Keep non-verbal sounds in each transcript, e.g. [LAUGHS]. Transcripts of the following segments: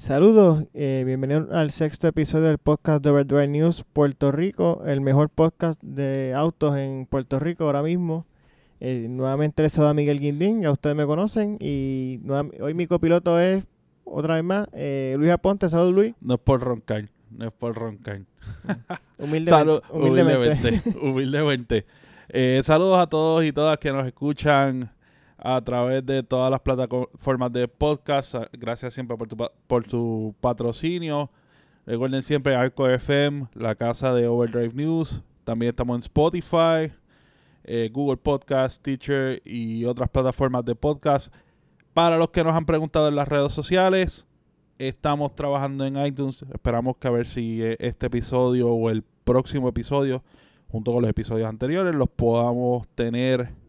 Saludos, eh, bienvenidos al sexto episodio del podcast de Overdrive News Puerto Rico, el mejor podcast de autos en Puerto Rico ahora mismo. Eh, nuevamente les saluda Miguel Guindín, ya ustedes me conocen, y hoy mi copiloto es, otra vez más, eh, Luis Aponte. Saludos Luis, No es por roncar, no es por roncar. [LAUGHS] humildemente. Salud, humildemente. humildemente. [LAUGHS] humildemente. Eh, saludos a todos y todas que nos escuchan a través de todas las plataformas de podcast. Gracias siempre por tu, por tu patrocinio. Recuerden siempre Arco FM, la casa de Overdrive News. También estamos en Spotify, eh, Google Podcast, Teacher y otras plataformas de podcast. Para los que nos han preguntado en las redes sociales, estamos trabajando en iTunes. Esperamos que a ver si eh, este episodio o el próximo episodio, junto con los episodios anteriores, los podamos tener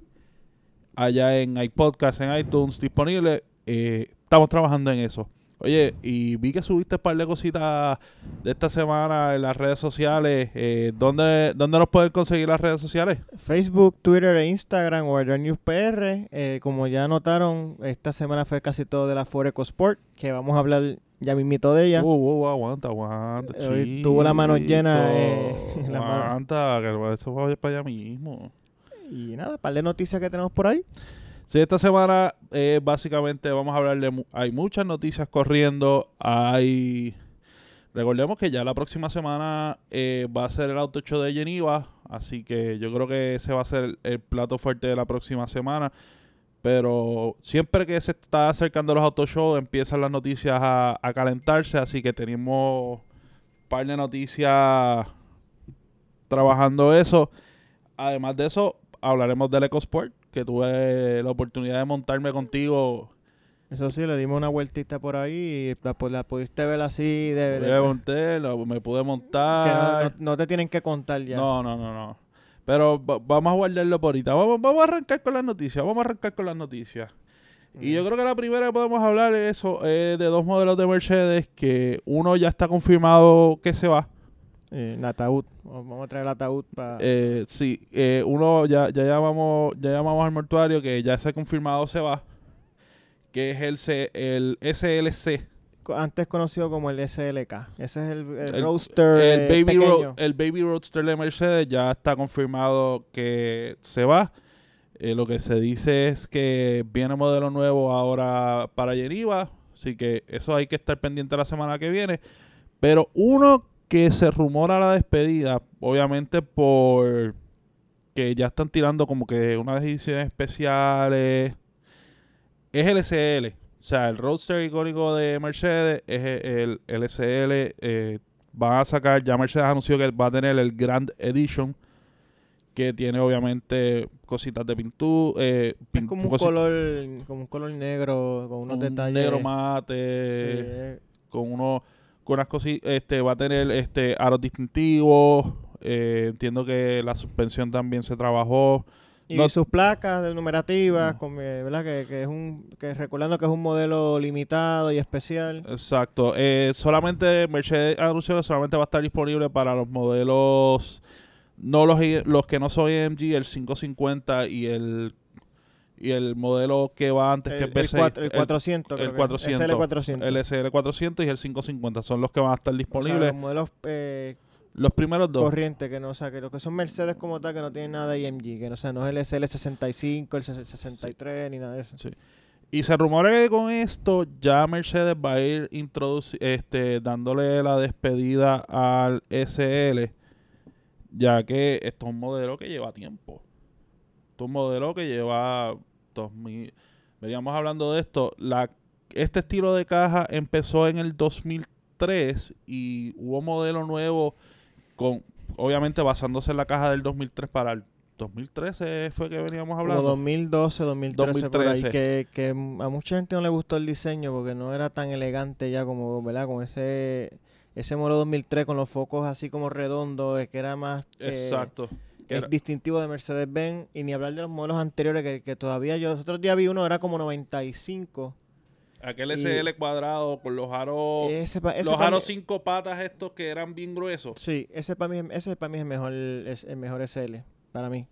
allá en iPodcast, en iTunes disponible. Eh, estamos trabajando en eso. Oye, y vi que subiste un par de cositas de esta semana en las redes sociales. Eh, ¿dónde, ¿Dónde nos pueden conseguir las redes sociales? Facebook, Twitter e Instagram, Overdrive News PR. Eh, como ya notaron, esta semana fue casi todo de la Foreco Sport, que vamos a hablar ya mismito de ella. Uh, uh, aguanta, aguanta. Hoy tuvo la mano llena, eh, [LAUGHS] chico. la mano- Aguanta, que eso va para allá mismo. Y nada, par de noticias que tenemos por ahí. Sí, esta semana eh, básicamente vamos a hablar de... Hay muchas noticias corriendo. Hay... Recordemos que ya la próxima semana eh, va a ser el Auto Show de Geneva. Así que yo creo que ese va a ser el, plato fuerte de la próxima semana. Pero siempre que se está acercando los Auto Show empiezan las noticias a, a calentarse. Así que tenemos un par de noticias trabajando eso. Además de eso, hablaremos del EcoSport, que tuve la oportunidad de montarme contigo. Eso sí, le dimos una vueltita por ahí y la, la pudiste ver así de... de- Me monté, lo- me pude que no, montar. no- no te tienen que contar ya. No, no, no, no. Pero va- vamos a guardarlo por ahorita. Vamos, vamos a arrancar con las noticias. Vamos a arrancar con las noticias. Y yo creo que la primera que podemos hablar es eso, es de dos modelos de Mercedes que uno ya está confirmado que se va. Eh, el ataúd. Vamos a traer el ataúd para... Eh, sí, eh, uno ya, ya llamamos ya llamamos al mortuario que ya se ha confirmado se va. Que es el, C- el SLC. antes conocido como el SLK. Ese es el, el El- roadster El eh, Baby. Ro- el Baby Roadster de Mercedes ya está confirmado que se va. Lo que se dice es que viene modelo nuevo ahora para Geneva. Así que eso hay que estar pendiente la semana que viene. Pero uno que se rumora la despedida, obviamente por que ya están tirando como que unas ediciones especiales, es el SL. O sea, el roadster icónico de Mercedes es el, el SL. Eh, van a sacar, ya Mercedes anunció que va a tener el Grand Edition, que tiene obviamente cositas de pintura. Eh, Es como un color, como un color negro con unos un detalles. negro Sí, mate, eh, con unos con unas cositas, este, va a tener este aros distintivos. eh, entiendo que la suspensión también se trabajó. y no- sus placas de numerativas, No. con, eh, ¿verdad? Que, que es un, que recordando que es un modelo limitado y especial. Exacto. Eh, solamente Mercedes anunció que solamente va a estar disponible para los modelos, no los, los que no son AMG, el 550 y el y el modelo que va antes que el, es el, V6, cuatro- el 400, el que. 400, SL400. el SL400 y el 550 son los que van a estar O sea, disponibles. los modelos eh, los primeros dos. corrientes, que no, o sea, que lo que son Mercedes como tal, que no tienen nada de IMG, que no, o sea, no es el SL65, el 63, ni nada de eso. Sí. Y se rumora que con esto ya Mercedes va a ir introduci- este, dándole la despedida al SL, ya que esto es un modelo que lleva tiempo. Esto es un modelo que lleva 2000. Veníamos hablando de esto. La, este estilo de caja empezó en el 2003 y hubo modelo nuevo con, obviamente basándose en la caja del 2003 para el 2013 fue que veníamos hablando. 2012, 2013, por ahí, 2013. que, que a mucha gente no le gustó el diseño porque no era tan elegante ya como, ¿verdad? Con ese ese modelo 2003 con los focos así como redondos, es que era más eh, Exacto. Es era- distintivo de Mercedes-Benz y ni hablar de los modelos anteriores que, que todavía yo, los otros días vi uno, era como 95. Aquel Y- SL cuadrado con los aros, Ese pa- ese los aros cinco patas estos que eran bien gruesos. Sí, ese para mí, ese para mí es el mejor, es el mejor SL, para mí.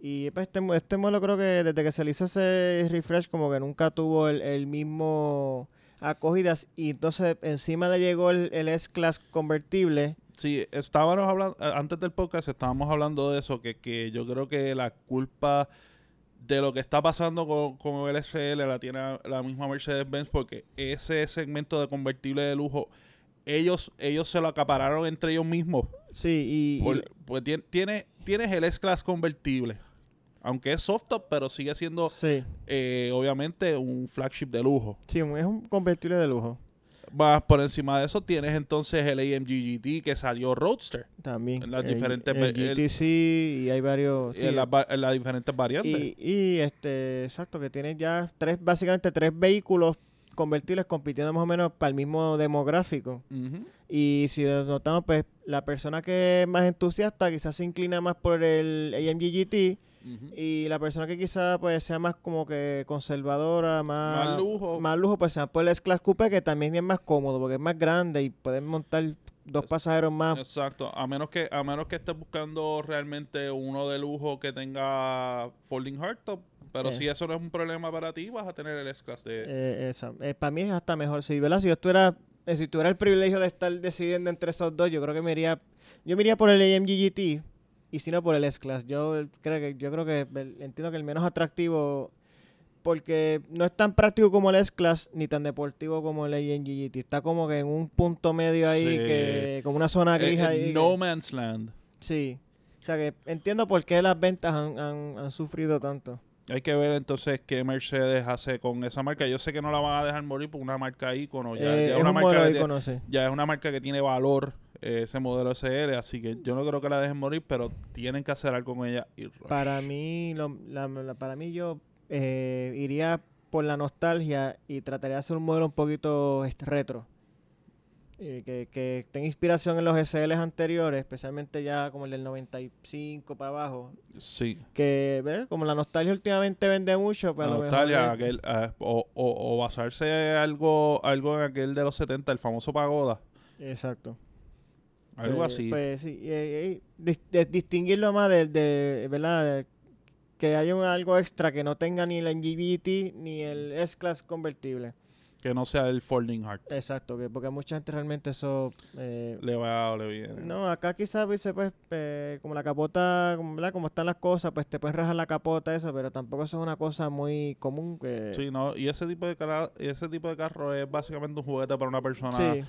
Y pues, este, este modelo creo que desde que se le hizo ese refresh como que nunca tuvo el, el mismo... acogidas y entonces encima le llegó el, el S-Class convertible. Sí, estábamos hablando, eh, antes del podcast estábamos hablando de eso, que, que yo creo que la culpa de lo que está pasando con, con el SL la tiene la misma Mercedes-Benz porque ese segmento de convertible de lujo, ellos, ellos se lo acapararon entre ellos mismos. Sí, y, Por- pues tien- tiene, tienes el S-Class convertible, aunque es soft top, pero sigue siendo sí, eh, obviamente un flagship de lujo. sí, es un convertible de lujo Más por encima de eso tienes entonces el AMG GT que salió Roadster también. En las El- diferentes el, ve- el- GTC y hay varios. sí, en, las en las diferentes variantes. y, y este, exacto, que tiene ya tres, básicamente tres vehículos convertibles compitiendo más o menos para el mismo demográfico. Ujú. Y si lo notamos, pues la persona que es más entusiasta quizás se inclina más por el AMG GT Y la persona que quizás pues sea más como que conservadora, más, Más lujo. más lujo, pues se va por el S-Class Coupe que también es más cómodo porque es más grande y pueden montar dos pasajeros más. Exacto, a menos que a menos que estés buscando realmente uno de lujo que tenga folding hardtop, pero Eh. si eso no es un problema para ti, vas a tener el S-Class de... Eh, esa. para mí es hasta mejor. Sí, ¿verdad? Si yo estuviera, eh, si tuviera el privilegio de estar decidiendo entre esos dos, yo creo que me iría, yo me iría por el AMG GT y si no por el S-Class. Yo creo que, yo creo que el- entiendo que el menos atractivo, porque no es tan práctico como el S-Class ni tan deportivo como el AMG GT. Está como que en un punto medio ahí, Sí. que como una zona Eh, gris eh, ahí. no que- Man's Land. sí. O sea que entiendo por qué las ventas han, han, han sufrido tanto. Hay que ver entonces qué Mercedes hace con esa marca. Yo sé que no la van a dejar morir por una marca ícono. Ya, Eh, ya es una un marca que tiene- conocer. ya es una marca que tiene valor ese modelo SL, así que yo no creo que la dejen morir, pero tienen que hacer algo con ella. Y rush. Para mí, lo- la- la- para mí yo eh, iría por la nostalgia y trataría de hacer un modelo un poquito est- retro. Eh, que, que tenga inspiración en los SLs anteriores, especialmente ya como el del 95 para abajo. Sí. Que, ¿ver? como la nostalgia últimamente vende mucho, pero La a lo mejor nostalgia, es- aquel, ah, o, o, o basarse algo, algo en aquel de los 70, el famoso Pagoda. Exacto. Algo Pues- así. Pues sí, eh, eh, dis- de- distinguirlo más de, de- ¿verdad? De- que haya un- algo extra que no tenga ni el NGVT ni el S-Class convertible. que no sea el Folding Heart. Exacto, que porque mucha gente realmente eso... eh, Le va o le viene. no, acá quizás pues eh, como la capota, como, ¿verdad? como están las cosas, pues te puedes rajar la capota, eso, pero tampoco eso es una cosa muy común que... Sí, no, y ese tipo de ese tipo de carro es básicamente un juguete para una persona. Sí,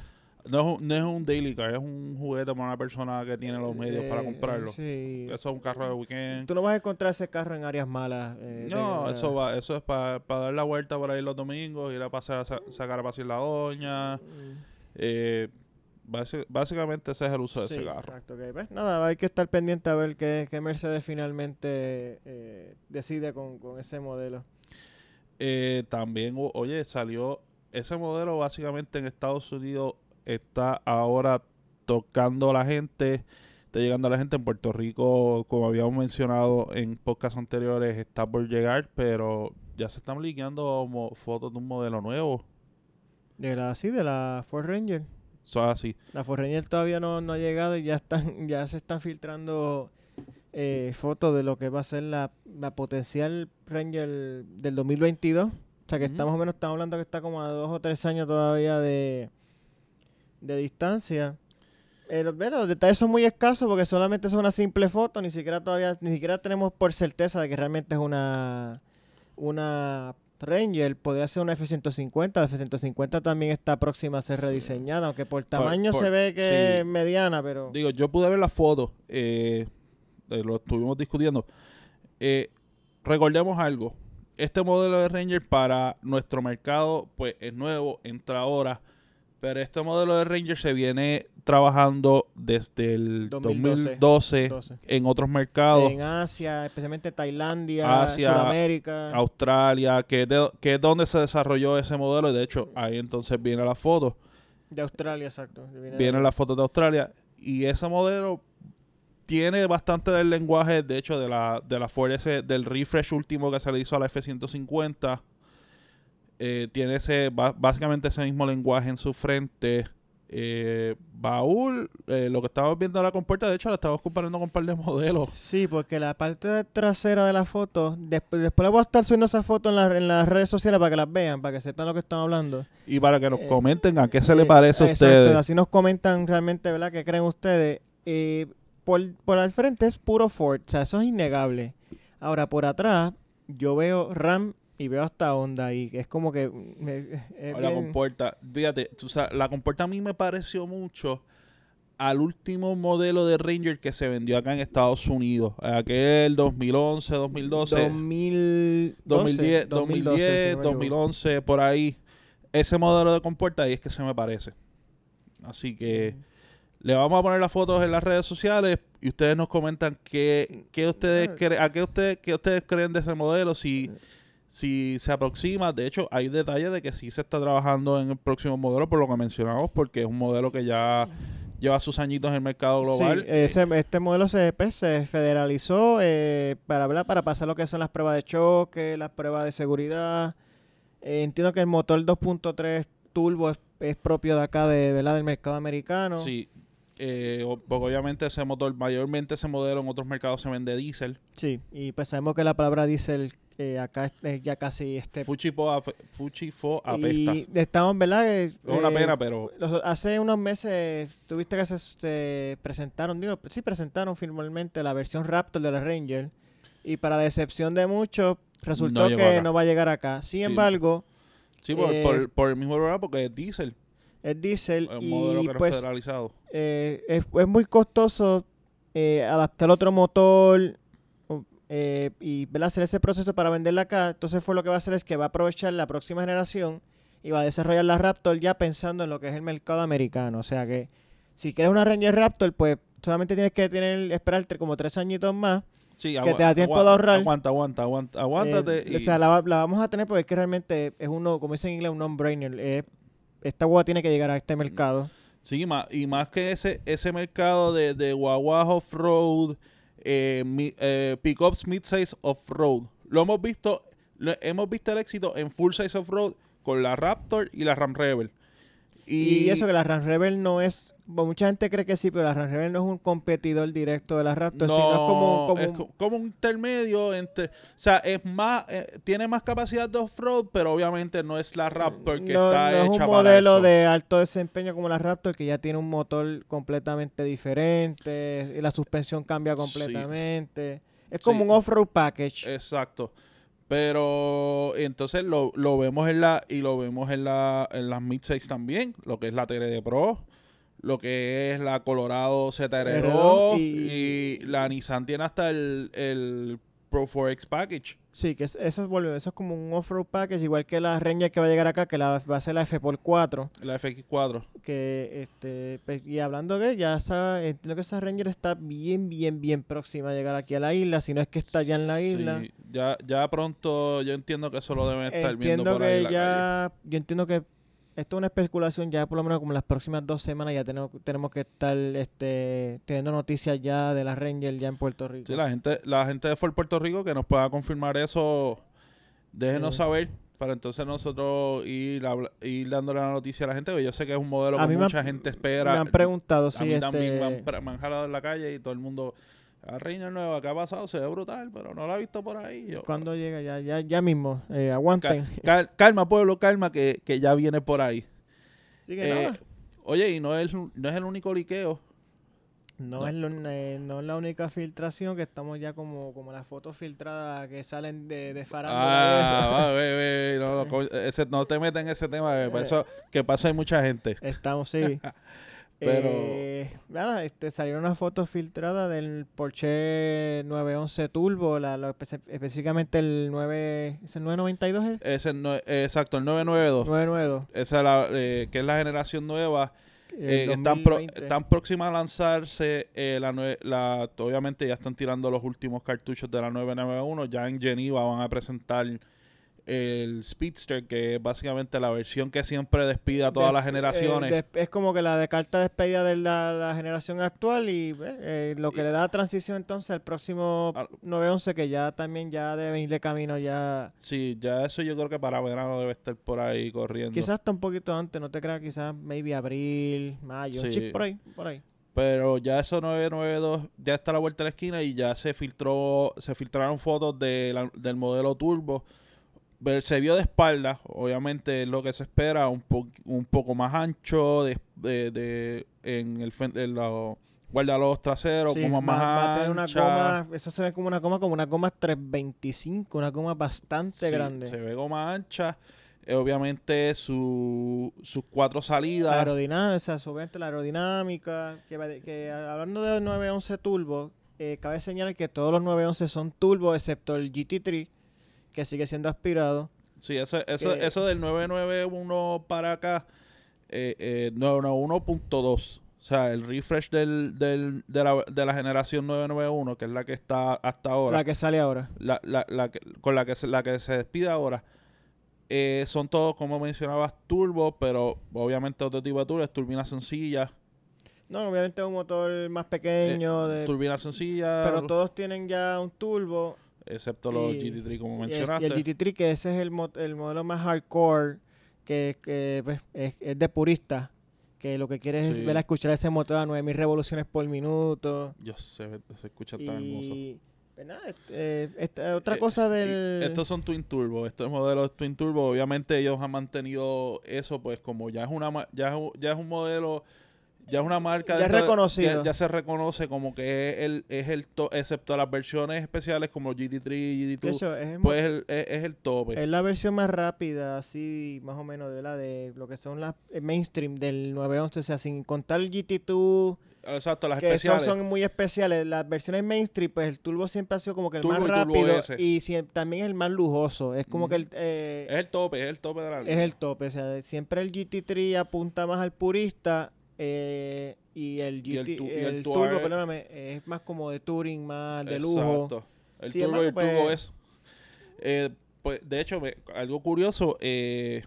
No, es un, no es un daily car, es un juguete para una persona que tiene los medios para eh, comprarlo. sí. Eso es un carro de weekend. Tú no vas a encontrar ese carro en áreas malas. eh, No, de- eso va, eso es para dar la vuelta por ahí los domingos, ir a pasar a sa- sacar a pasear la doña. Mm. Eh, básicamente ese es el uso de Sí, ese carro. Exacto, ok. Pues nada, hay que estar pendiente a ver qué, qué Mercedes finalmente decide con, con ese modelo. También, oye, salió ese modelo básicamente en Estados Unidos está ahora tocando a la gente, está llegando a la gente en Puerto Rico, como habíamos mencionado en podcasts anteriores, está por llegar, pero ya se están liqueando fotos de un modelo nuevo. De la, sí, de la Ford Ranger. Es así. La Ford Ranger todavía no, no ha llegado y ya están, [LAUGHS] ya se están filtrando eh, fotos de lo que va a ser la, la potencial Ranger del 2022. O sea que más o menos, estamos hablando que está como a dos o tres años todavía de, de distancia. Eh, los, bueno, los detalles son muy escasos porque solamente es una simple foto, ni siquiera todavía, ni siquiera tenemos por certeza de que realmente es una, una Ranger. Podría ser una F-150, la F-150 también está próxima a ser Sí. rediseñada, aunque por tamaño por- se ve que sí. es mediana, pero... Digo, yo pude ver las fotos, eh, eh, lo estuvimos discutiendo. Eh, recordemos algo. Este modelo de Ranger para nuestro mercado, pues es nuevo, entra ahora. Pero este modelo de Ranger se viene trabajando desde el 2012. 2012, Entonces, en otros mercados. en Asia, especialmente Tailandia, Asia, Sudamérica. Australia, que es, de- que es donde se desarrolló ese modelo. Y de hecho, ahí entonces viene la foto. De Australia, exacto. Viene de- Vienen las fotos de Australia y ese modelo tiene bastante del lenguaje, de hecho, de la, de la Ford S, del refresh último que se le hizo a la F-150. Eh, tiene ese, básicamente ese mismo lenguaje en su frente. Eh, baúl, eh, lo que estamos viendo en la compuerta, de hecho, la estamos comparando con un par de modelos. Sí, porque la parte trasera de la foto, después, después le voy a estar subiendo esa foto en, la- en las redes sociales para que las vean, para que sepan lo que están hablando. Y para que nos Eh, comenten a qué se le parece a exacto, ustedes. Así nos comentan realmente, ¿verdad? ¿Qué creen ustedes? Por, por al frente es puro Ford, o sea, eso es innegable. Ahora, por atrás, yo veo RAM y veo hasta Honda y es como que... me- es O la bien- compuerta. Fíjate, tú sabes, la compuerta a mí me pareció mucho al último modelo de Ranger que se vendió acá en Estados Unidos. Aquel 2011, 2012, 2012, 2010, 2012, 2010, si no me equivoco. 2011, por ahí. Ese modelo de compuerta ahí es que se me parece. Así que le vamos a poner las fotos en las redes sociales y ustedes nos comentan qué, qué ustedes Ah. a qué ustedes qué ustedes creen de ese modelo, si si se aproxima, de hecho hay detalles de que sí se está trabajando en el próximo modelo por lo que mencionamos, porque es un modelo que ya lleva sus añitos en el mercado global. Sí, ese, este modelo se, pues, se federalizó eh, para, ¿verdad? para pasar lo que son las pruebas de choque, las pruebas de seguridad. Eh, entiendo que el motor 2.3 turbo es, es propio de acá, de, ¿verdad? del mercado americano. Sí, eh, porque obviamente ese motor, mayormente ese modelo en otros mercados se vende diésel. Sí, y pues sabemos que la palabra diésel eh, acá es, es ya casi... este Fuchifo, ape- Fuchifo apesta. Y estamos, ¿verdad? Eh, es una eh, pena, pero los- hace unos meses tuviste que se, se presentaron, digo, sí presentaron formalmente la versión Raptor de la Ranger y para decepción de muchos resultó No que acá. no va a llegar acá. Sin Sí. embargo, sí, por, eh, por- por el mismo problema, porque es diésel, es diésel es un modelo y que no pues federalizado. eh, es, es muy costoso eh, adaptar otro motor eh, y ¿verdad? hacer ese proceso para venderla acá. Entonces fue lo que va a hacer es que va a aprovechar la próxima generación y va a desarrollar la Raptor ya pensando en lo que es el mercado americano. O sea que si quieres una Ranger Raptor, pues solamente tienes que tener esperarte como tres añitos más. Sí, que te da tiempo de ahorrar. Aguanta, aguanta, aguanta, aguántate. Eh, y- O sea, la, la vamos a tener porque es que realmente es uno, como dicen en inglés, un non-brainer. Eh, esta guagua tiene que llegar a este mercado. Sí, y más que ese ese mercado de, de guaguas off-road, eh, eh, pickups mid-size off-road. Lo hemos visto, hemos visto el éxito en full-size off-road con la Raptor y la Ram Rebel. Y, eso que la Ram Rebel no es, bueno, mucha gente cree que sí, pero la Ram Rebel no es un competidor directo de la Raptor, sino es como, como es un- co- como un intermedio entre, o sea, es más, eh, tiene más capacidad de off-road, pero obviamente no es la Raptor que no, está no es hecha un para modelo eso. de alto desempeño como la Raptor que ya tiene un motor completamente diferente y la suspensión cambia Sí. completamente. Es como Sí. un off-road package. Exacto. Pero entonces lo, lo vemos en la y lo vemos en la en las mid-size también, lo que es la TRD Pro, lo que es la Colorado ZR2 R2 y, y- la Nissan tiene hasta el, el Pro 4X package. Sí, que es- eso, eso es como un off-road package, igual que la Ranger que va a llegar acá, que la, va a ser la F por 4. La FX4. que este pe- y hablando de ya esa, entiendo que esa Ranger está bien bien bien próxima a llegar aquí a la isla si no es que está ya en la isla Sí, ya, ya pronto yo entiendo que eso lo deben estar viendo entiendo por ahí en que la calle. ya yo entiendo que esto es una especulación ya por lo menos como las próximas dos semanas ya tenemos tenemos que estar este teniendo noticias ya de la Ranger ya en Puerto Rico Sí, la gente, la gente de Fort Puerto Rico que nos pueda confirmar eso, déjenos Sí. saber para entonces nosotros ir, ir dándole la noticia a la gente, porque yo sé que es un modelo A que han- mucha gente espera. me han preguntado a si mí también me han, este me han jalado en la calle y todo el mundo, la Reina Nueva, ¿qué ha pasado? Se ve brutal, pero no la he visto por ahí. Yo, cuando llega ya ya ya mismo eh, aguanten cal- calma, pueblo, calma, que, que ya viene por ahí. Así que Eh, nada, oye, y no es, no es el único liqueo. No, No. Es lo- eh, no es la única filtración, que estamos ya como, como las fotos filtradas que salen de, de. Ah, ve, ve, [LAUGHS] no, no, ese- no te metas en ese tema, que para eso, que pasa hay mucha gente. Estamos, sí. [LAUGHS] Pero- Eh, nada, este, salieron unas fotos filtradas del Porsche 911 Turbo, la, espe- específicamente el 9, ¿es el 992 es? Ese no, eh, exacto, el 992. 992. Esa es la, eh, que es la generación nueva. Eh, están, pro- 2020. están próximas a lanzarse. eh, la, la, obviamente ya están tirando los últimos cartuchos de la 991. Ya en Geneva van a presentar el Speedster, que es básicamente la versión que siempre despide a todas De- las generaciones. eh, de- es como que la de carta despedida de la, la generación actual y eh, eh, lo que le da transición entonces al próximo Al- 911 que ya también ya debe venir de camino ya. Sí, ya eso yo creo que para verano debe estar por ahí corriendo. Quizás hasta un poquito antes, no te creas, quizás maybe abril, mayo, un Sí. chip por ahí, por ahí. Pero ya eso 992 ya está a la vuelta de la esquina y ya se filtró, se filtraron fotos de la- del modelo turbo. Se vio de espalda, obviamente es lo que se espera, un, po- un poco más ancho, de, de- de- en el en los guardalos traseros, Sí, como más una ancha. goma, eso se ve como una goma, como una goma 325, una goma bastante Sí, grande. Se ve goma ancha. Eh, obviamente su, sus cuatro La salidas. aerodinámica, o sea, obviamente la aerodinámica, que, que hablando de 911 Turbo, eh, cabe señalar que todos los 911 son turbo, excepto el GT3, que sigue siendo aspirado. Sí, eso, eso, que- eso del 991 para acá, eh, eh, 991.2. O sea, el refresh del, del, de, la, de la generación 991, que es la que está hasta ahora, La que sale ahora. la, la, la que- con la que, se, la que se despide ahora, eh, son todos, como mencionabas, turbo, pero obviamente otro tipo de turbo, es turbina sencilla, No, obviamente es un motor más pequeño, de- turbina sencilla, pero todos tienen ya un turbo. Excepto los y- GT3, como Y, es- y mencionaste. el GT3, que ese es el, mo- el modelo más hardcore, que, que, pues, es, es de purista, que lo que quiere es Sí. ver a escuchar ese motor a 9000 revoluciones por minuto. Yo sé, se escucha tan hermoso. Y pues nada, este, eh, esta- otra Eh, cosa y del... Estos son Twin Turbo, estos modelos Twin Turbo, obviamente ellos han mantenido eso, pues como ya es una ya es un, ya es un modelo, ya es una marca, Ya es de- ya, ya se reconoce como que es el, es el to- excepto las versiones especiales como GT3 y de GT2, hecho, es, el pues es el, es, es el tope. es la versión más rápida, así más o menos, de la de lo que son las el mainstream del 911, o sea, sin contar el GT2, Exacto, las que especiales. son muy especiales. Las versiones mainstream, pues el turbo siempre ha sido como que el Turbo más rápido y también es el más lujoso. Es como que el, eh, es el tope, es el tope de la es el tope. O sea, siempre el GT3 apunta más al purista eh, y el, Y el y el, el turbo, perdóname, es más como de touring, más de lujo. Exacto. El turbo y el embargo, turbo pues- es. eh, pues, de hecho, me- algo curioso, eh,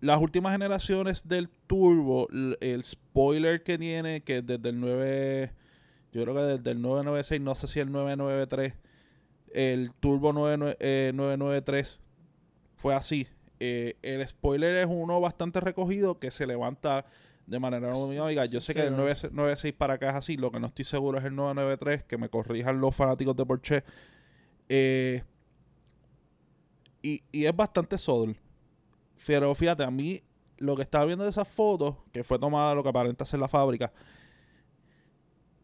las últimas generaciones del turbo, el spoiler que tiene, que desde el 9, yo creo que desde el 996, no sé si el 993, el turbo 99 eh, 993 fue así. El spoiler es uno bastante recogido que se levanta de manera aerodinámica. Yo sé Sí, que el ¿no? 996 para acá es así. Lo que no estoy seguro es el 993, que me corrijan los fanáticos de Porsche. Eh, y, y es bastante subtle. Pero fíjate, a mí lo que estaba viendo de esas fotos, que fue tomada lo que aparenta ser la fábrica,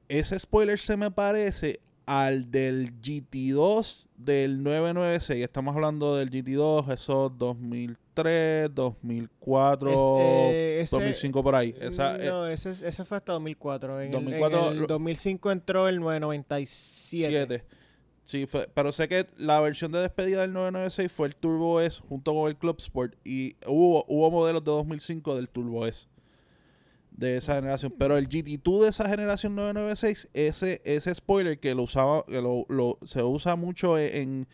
ese spoiler se me parece al del GT2 del 996. Estamos hablando del GT2, esos 2003, 2004, Es, eh, ese- 2005 por ahí. Esa, eh, no, ese, ese fue hasta 2004. En, el- en 2004 el, lo- 2005 entró el 997. Siete. Sí, fue- pero sé que la versión de despedida del 996 fue el Turbo S junto con el Club Sport y hubo, hubo modelos de 2005 del Turbo S de esa generación. Pero el GT2 de esa generación 996, ese, ese spoiler que lo usaba, que lo, lo- se usa mucho en,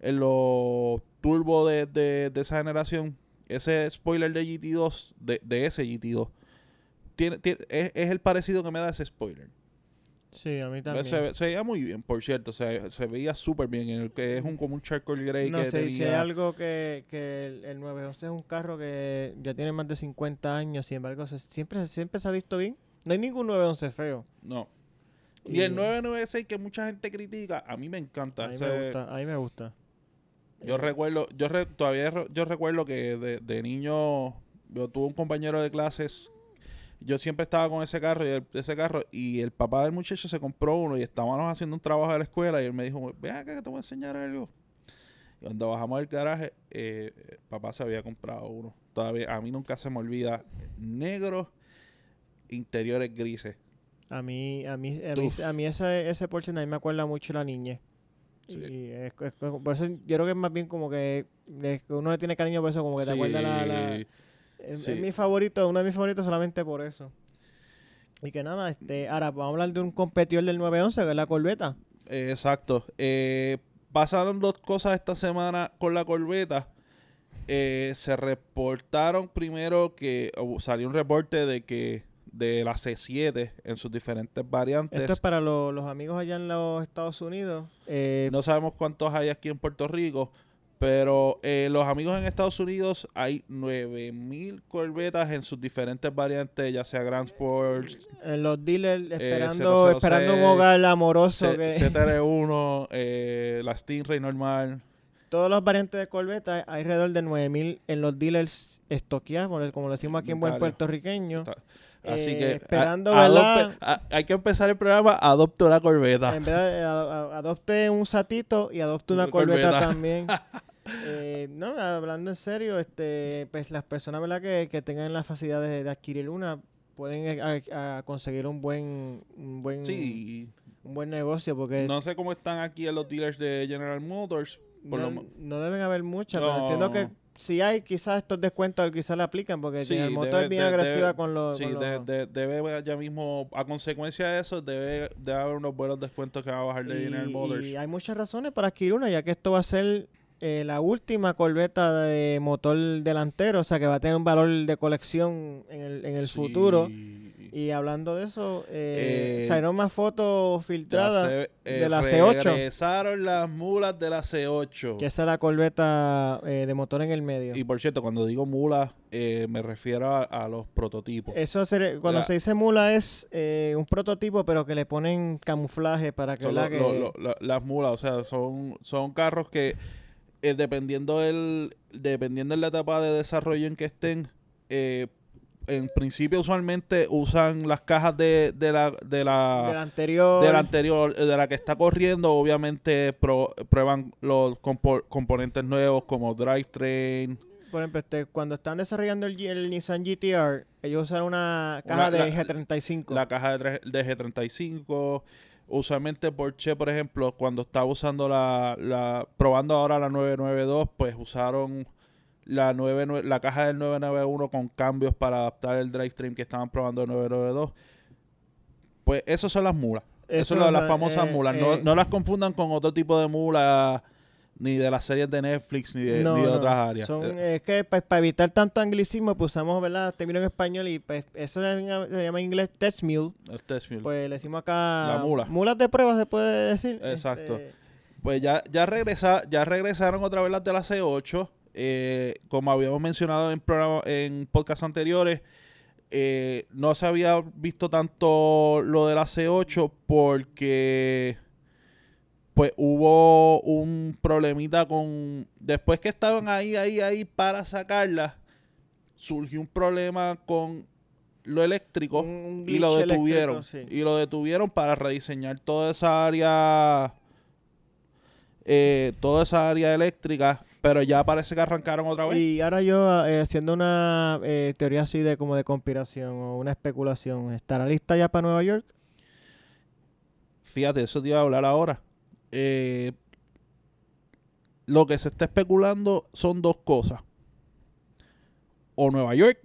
en los turbo de, de- de esa generación, ese spoiler de GT2, de, de ese GT2, tiene, tiene- es, es el parecido que me da ese spoiler. Sí, a mí también. Se, se veía muy bien, por cierto. Se, se veía súper bien. En el que es un como un charcoal grey no que sé, si hay tenía- algo que, que el, el 911 es un carro que ya tiene más de 50 años, sin embargo, se- siempre, siempre se ha visto bien. No hay ningún 911 feo. No. Y, Y- el 996 que mucha gente critica, a mí me encanta. A mí me gusta, a mí me gusta. Yo Eh, recuerdo, yo re- todavía re- yo recuerdo que de, de niño yo tuve un compañero de clases. Yo siempre estaba con ese carro y el, ese carro y el papá del muchacho se compró uno y estábamos haciendo un trabajo de la escuela y él me dijo, ven acá que te voy a enseñar algo. Y cuando bajamos del garaje, eh, eh, papá se había comprado uno. Todavía, a mí nunca se me olvida, negro, interiores grises. A mí, a mí, a mí, a mí ese, ese Porsche a mí me acuerda mucho la niñez. Sí. Y es- es- por eso yo creo que es más bien como que, es uno le tiene cariño por eso, como que te acuerda la... la- es, sí. es mi favorito, uno de mis favoritos solamente por eso. Y que nada, este, ahora vamos a hablar de un competidor del 911, que es la Corvette. Eh, exacto. Eh, pasaron dos cosas esta semana con la corbeta. Eh, se reportaron primero que salió un reporte de que de la C7 en sus diferentes variantes. Esto es para lo- los amigos allá en los Estados Unidos. Eh, No sabemos cuántos hay aquí en Puerto Rico, pero eh, los amigos en Estados Unidos hay 9000 corbetas en sus diferentes variantes, ya sea Grand Sport, en los dealers Eh, esperando, 006, esperando un hogar amoroso. C- que, CTR1, eh, la Stingray normal. todos los variantes de Corvette hay alrededor de 9000 en los dealers estoqueados, como lo decimos aquí en buen puertorriqueño. Así Eh, que a- esperando, a- hay que empezar el programa Adopte una corbeta. En vez de ado- a- adopte un satito y adopte una Una corbeta corbeta. también. [LAUGHS] Eh, no, hablando en serio, este, pues las personas ¿verdad? Que, que tengan la facilidad de, de adquirir una pueden eh, a- a conseguir un buen un buen Sí, un buen negocio porque no sé cómo están aquí en los dealers de General Motors. por no, lo no deben haber muchas, pero entiendo que si hay quizás estos descuentos quizás le aplican porque Sí, el motor debe- es bien agresiva debe- con los, Sí, con los- debe ya mismo, a consecuencia de eso, debe, debe haber unos buenos descuentos que va a bajar de General Motors. y hay muchas razones para adquirir una, ya que esto va a ser eh, la última corbeta de motor delantero, o sea que va a tener un valor de colección en el, en el Sí. futuro. Y hablando de eso, eh, Eh, salieron más fotos filtradas, se- eh, de la C8. Regresaron las mulas de la C8. que esa es la corbeta eh, de motor en el medio. Y por cierto, cuando digo mulas, eh, me refiero a, a los prototipos. Eso se- cuando La- se dice mula es eh, un prototipo, pero que le ponen camuflaje para que, lo- que- lo- lo- la- las mulas, o sea, son, son carros que eh, dependiendo del dependiendo de la etapa de desarrollo en que estén, eh, en principio usualmente usan las cajas de, de la de la anterior. de la anterior, eh, de la que está corriendo, obviamente pro- prueban los compo- componentes nuevos como drivetrain, Por ejemplo, este, cuando están desarrollando el, el Nissan GTR, ellos usan una caja Una- de la- G35. la caja de, de G35. Usualmente Porsche, por ejemplo, cuando estaba usando la, la probando ahora la 992, pues usaron la 99 la caja del 991 con cambios para adaptar el drivetrain que estaban probando el 992. Pues esas son las mulas. Eso, Eso es lo de las la- famosas eh, mulas. No, eh. no las confundan con otro tipo de mulas, ni de las series de Netflix, ni de, No, ni de no, otras áreas. Son, Eh, es que pues, para evitar tanto anglicismo, pues usamos ¿verdad? término en español y pues eso se llama, se llama en inglés test mule. el test mule. Pues le decimos acá. La mula. Mulas de prueba se puede decir. Exacto. Este, Pues ya, ya, regresa, ya regresaron otra vez las de la C8. Eh, como habíamos mencionado en, programa, en podcasts anteriores, eh, no se había visto tanto lo de la C8 porque pues hubo un problemita con... Después que estaban ahí, ahí, ahí para sacarla, surgió un problema con lo eléctrico un- un y lo detuvieron. sí. Y lo detuvieron para rediseñar toda esa área, eh, toda esa área eléctrica, pero ya parece que arrancaron otra vez. Y ahora yo eh, haciendo una eh, teoría así de como de conspiración o una especulación, ¿estará lista ya para Nueva York? Fíjate, eso te iba a hablar ahora. Eh, lo que se está especulando son dos cosas. O Nueva York,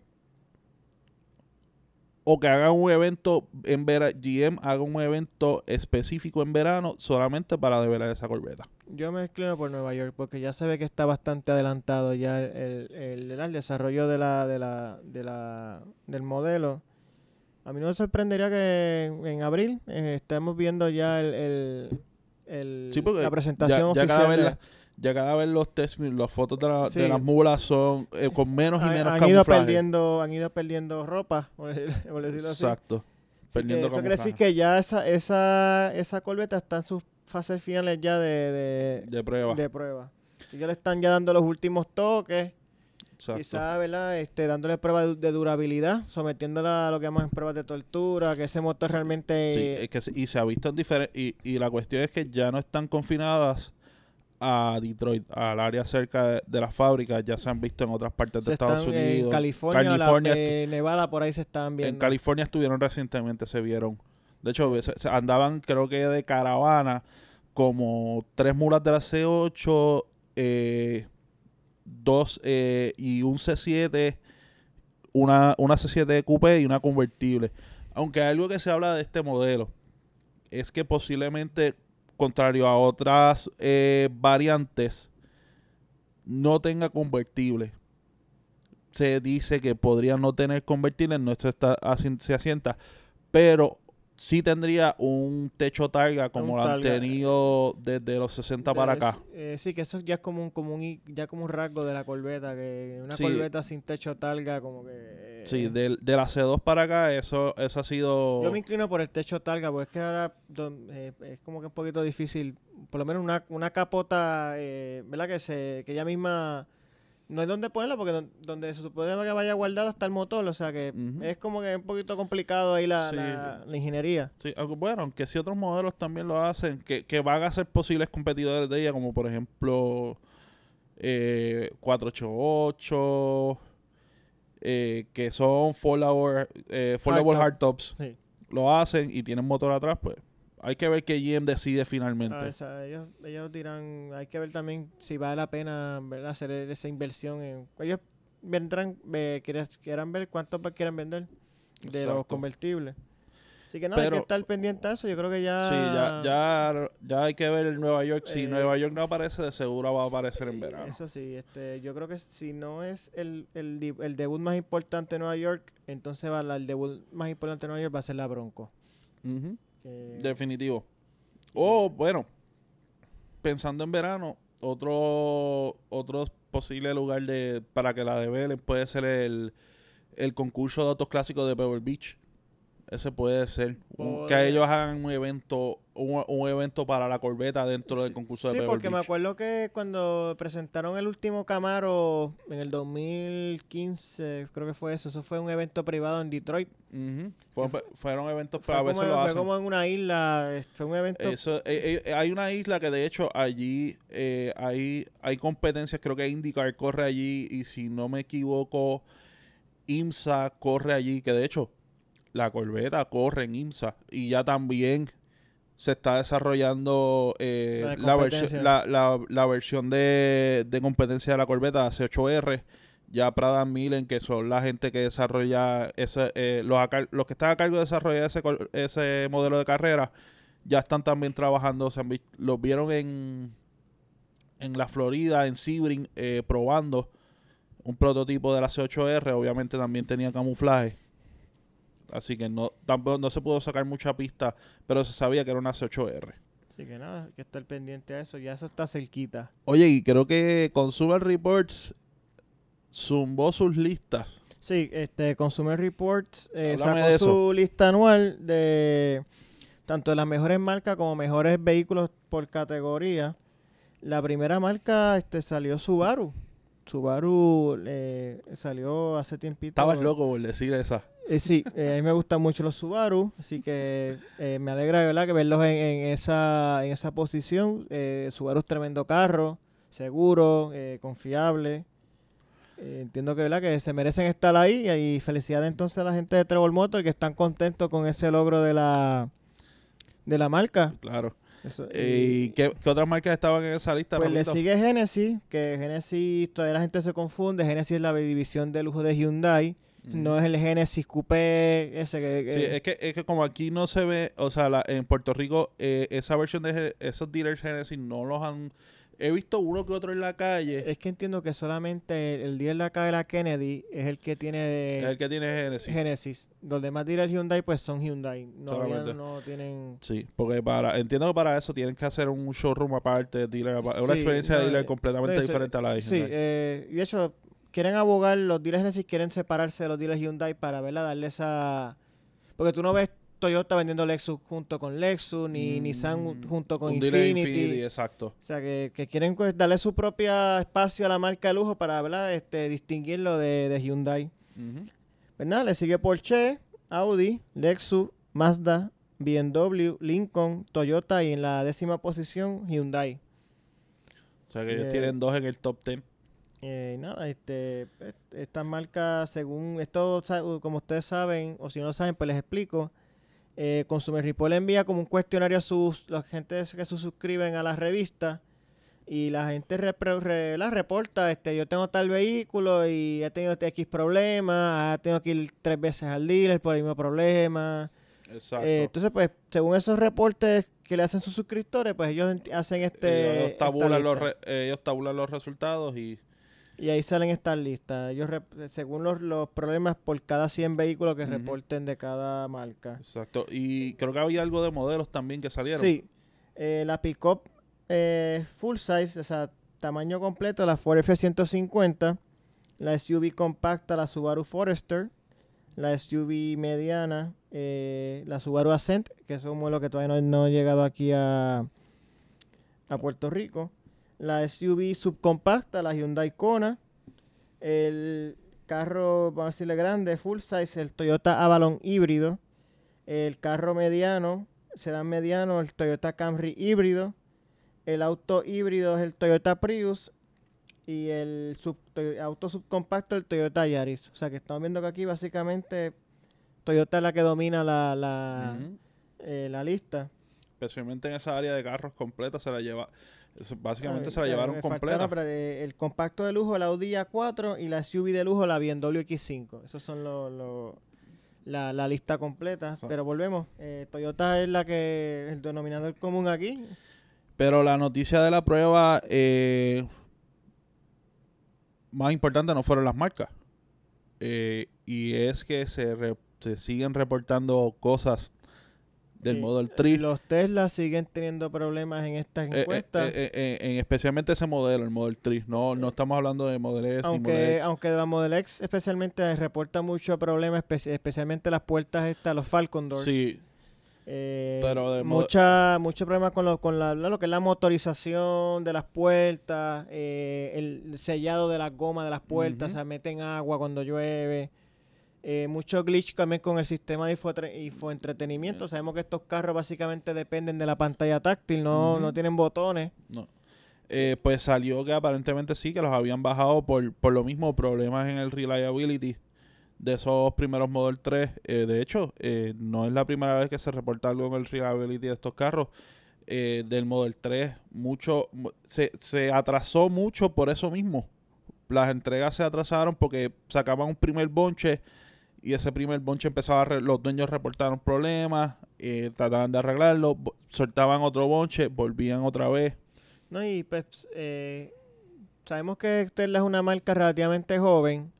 o que hagan un evento en verano, GM haga un evento específico en verano solamente para develar esa corbeta. Yo me inclino por Nueva York porque ya se ve que está bastante adelantado ya el, el, desarrollo de la, de la, de la, del modelo. A mí no me sorprendería que en, en abril eh, estemos viendo ya el, el, Sí, la presentación ya, ya oficial. cada vez la- ya cada vez los test, las fotos de, la- de las mulas son eh, con menos y han, menos han ido perdiendo, han ido perdiendo ropa, [LAUGHS] por decir- por decirlo así. Exacto. Perdiendo eso quiere decir que ya esa, esa, esa corbeta está en sus fases finales ya de, de, de prueba. de prueba. Ellos le están ya dando los últimos toques. Exacto. Quizá, ¿verdad? Este, dándole pruebas de, de durabilidad, sometiéndola a lo que llamamos pruebas de tortura, que ese motor realmente... Sí, es que y se ha visto en diferentes. Y, y la cuestión es que ya no están confinadas a Detroit, al área cerca de, de las fábricas, ya se han visto en otras partes se de Estados están Unidos. en California, Nevada, por ahí se están En viendo. California estuvieron recientemente, se vieron. De hecho, se- se andaban, creo que de caravana, como tres mulas de la C8, eh, dos eh, y un C7, una, una C7 coupé y una convertible. Aunque algo que se habla de este modelo es que posiblemente contrario a otras eh, variantes, no tenga convertible. Se dice que podría no tener convertible, no está, se asienta, pero sí tendría un techo targa como Un lo han targa. tenido desde los 60 para acá. Eh, sí, que eso ya es como un, como un, ya como un rasgo de la corbeta, que una Sí. corbeta sin techo talga, como que... eh, Sí, del- de, la C2 para acá, eso, eso ha sido... Yo me inclino por el techo talga, porque es que ahora don- eh, es como que un poquito difícil, por lo menos una, una capota, eh, ¿verdad? Que se que ella misma no hay dónde ponerla, porque don- donde se supone que vaya guardada está el motor, o sea que es como que un poquito complicado ahí la, Sí. la- la ingeniería. Sí, aunque bueno, aunque si otros modelos también lo hacen, que, que van a ser posibles competidores de ella, como por ejemplo eh, 488, eh, que son foldable, eh, foldable Hardtop. hardtops, Sí. lo hacen y tienen motor atrás, pues hay que ver qué GM decide finalmente. Ah, o sea, ellos, ellos dirán, hay que ver también si vale la pena ¿verdad? hacer esa inversión. En, ellos vendrán, eh, quieran, quieran ver cuántos quieren vender de los convertibles. Así que nada, hay Pero- que estar pendiente a eso. Yo creo que ya... Sí, ya, ya, ya hay que ver el Nueva York. Si Eh, Nueva York no aparece, de seguro va a aparecer en Eh, verano. Eso sí, este, yo creo que si no es el, el, el debut más importante de Nueva York, entonces va la- el debut más importante de Nueva York va a ser la Bronco. Ujú. Definitivo. O, bueno, pensando en verano, otro, otro posible lugar de para que la develen puede ser el, el concurso de autos clásicos de Pebble Beach. Ese puede ser. Un- que ellos hagan un evento un, un evento para la corbeta dentro del concurso Sí, de Pebble porque me acuerdo que cuando presentaron el último Camaro en el 2015, creo que fue eso, eso fue un evento privado en Detroit. Fue- fueron eventos, Fue, como, fue como en una isla, eh, fue un evento... Eso, eh, eh, hay una isla que de hecho allí eh, hay, hay competencias, creo que IndyCar corre allí y si no me equivoco, IMSA corre allí, que de hecho la Corbeta corre en IMSA y ya también se está desarrollando eh, La de la, la, versión de, de competencia de la Corbeta C8R. Ya Prada Millen, que son la gente que desarrolla ese, eh, los, los que están a cargo de desarrollar ese, ese modelo de carrera, ya están también trabajando, los vieron en, en la Florida, en Sebring, eh, probando un prototipo de la C8R, obviamente también tenía camuflaje, así que no, tampoco, no se pudo sacar mucha pista, pero se sabía que era una C8R. Así que nada, hay que estar pendiente a eso, ya eso está cerquita. Oye, y creo que Consumer Reports zumbó sus listas. Sí, este Consumer Reports eh, sacó de su lista anual de tanto de las mejores marcas como mejores vehículos por categoría. La primera marca este salió Subaru. Subaru eh, salió hace tiempito. Estabas loco por decir esa. Eh, sí, eh, a mí me gustan mucho los Subaru, así que eh, me alegra de verdad que verlos en, en esa en esa posición. Subaru es tremendo carro, seguro, confiable. Entiendo que verdad que se merecen estar ahí y felicidades entonces a la gente de Trevor Motor que están contentos con ese logro de la de la marca. Claro. Eso- ¿Y qué, qué otras marcas estaban en esa lista? pues le sigue Genesis, que Genesis todavía la gente se confunde. Genesis es la división de lujo de Hyundai. No es el Genesis Coupé ese que... Sí, es que, es que como aquí no se ve, o sea, la- en Puerto Rico, eh, esa versión de esos dealers Genesis no los han. He visto uno que otro en la calle. Es que entiendo que solamente el, el dealer de acá de la Kennedy es el que tiene es el que tiene Genesis. Genesis. Los demás dealers Hyundai pues son Hyundai. No, no tienen... Sí, porque para entiendo que para eso tienen que hacer un showroom aparte, dealer apa- una Sí, experiencia de dealer eh, completamente no, diferente a la de Sí, Hyundai. eh, y de hecho quieren abogar, los dealers Genesis quieren separarse de los dealers Hyundai para verla, darle esa... Porque tú no ves Toyota vendiendo Lexus junto con Lexus, ni Mm, Nissan junto con dealer Infinity. exacto. O sea, que, que quieren pues, darle su propio espacio a la marca de lujo para ¿verdad? Este, distinguirlo de, de Hyundai. Pues nada, le sigue Porsche, Audi, Lexus, Mazda, BMW, Lincoln, Toyota y en la décima posición Hyundai. O sea que ellos Eh, tienen dos en el top 10. Eh, nada, este, est- estas marcas, según esto, como ustedes saben, o si no lo saben, pues les explico. Eh, Consumer Report envía como un cuestionario a sus, la gente que se suscriben a la revista y la gente repre- re- la reporta, este, yo tengo tal vehículo y he tenido este X problema, he tenido que ir tres veces al dealer por el mismo problema. Exacto. Eh, entonces, pues, según esos reportes que le hacen sus suscriptores, pues ellos hacen este. ellos, tabulan los re- ellos tabulan los resultados y Y ahí salen estas listas. Ellos, según los, los problemas por cada 100 vehículos que reporten de cada marca. exacto. Y creo que había algo de modelos también que salieron. Sí. Eh, la pickup eh, full size, o sea, tamaño completo, la Ford F-150. La SUV compacta, la Subaru Forester. La SUV mediana, eh, la Subaru Ascent, que es un modelo que todavía no, no ha llegado aquí a, a Puerto Rico. La SUV subcompacta, la Hyundai Kona. El carro, vamos a decirle grande, full size, el Toyota Avalon híbrido. El carro mediano, sedán mediano, el Toyota Camry híbrido. El auto híbrido es el Toyota Prius. Y el sub- auto subcompacto, el Toyota Yaris. O sea que estamos viendo que aquí básicamente Toyota es la que domina la, la, eh, la lista. Especialmente en esa área de carros completa se la lleva. Básicamente se la llevaron me faltaron, completa. pero, eh, el compacto de lujo, la Audi A4 y la SUV de lujo, la BMW X5. Esos son los... los- la, la lista completa. Pero volvemos. eh, Toyota es la que el denominador común aquí. Pero la noticia de la prueba eh, más importante no fueron las marcas. Eh, y es que se, re- se siguen reportando cosas del Eh, Model 3. Los Tesla siguen teniendo problemas en estas eh, eh, encuestas. eh, eh, en especialmente ese modelo, el Model 3. No, no estamos hablando de Model S ni Model aunque, X. aunque la Model X especialmente reporta mucho problemas, espe- especialmente las puertas estas, los Falcon Doors. Sí, Eh, Pero de mucha, mucho problema con, lo, con la, lo que es la motorización de las puertas, eh, el sellado de las gomas de las puertas, Ujú. se meten agua cuando llueve. Eh, mucho glitch también con el sistema de infoentretenimiento. Sabemos que estos carros básicamente dependen de la pantalla táctil, no, no tienen botones. no. Eh, pues salió que aparentemente sí, que los habían bajado por, por lo mismo, problemas en el reliability de esos primeros Model 3. Eh, de hecho, eh, no es la primera vez que se reporta algo en el reliability de estos carros. Del Model 3, mucho mu- se, se atrasó mucho por eso mismo. Las entregas se atrasaron porque sacaban un primer bonche y ese primer bonche empezaba a re- los dueños reportaron problemas, eh, trataban de arreglarlo, soltaban otro bonche, volvían otra vez. ¿no? Y pues eh, sabemos que Tesla es una marca relativamente joven.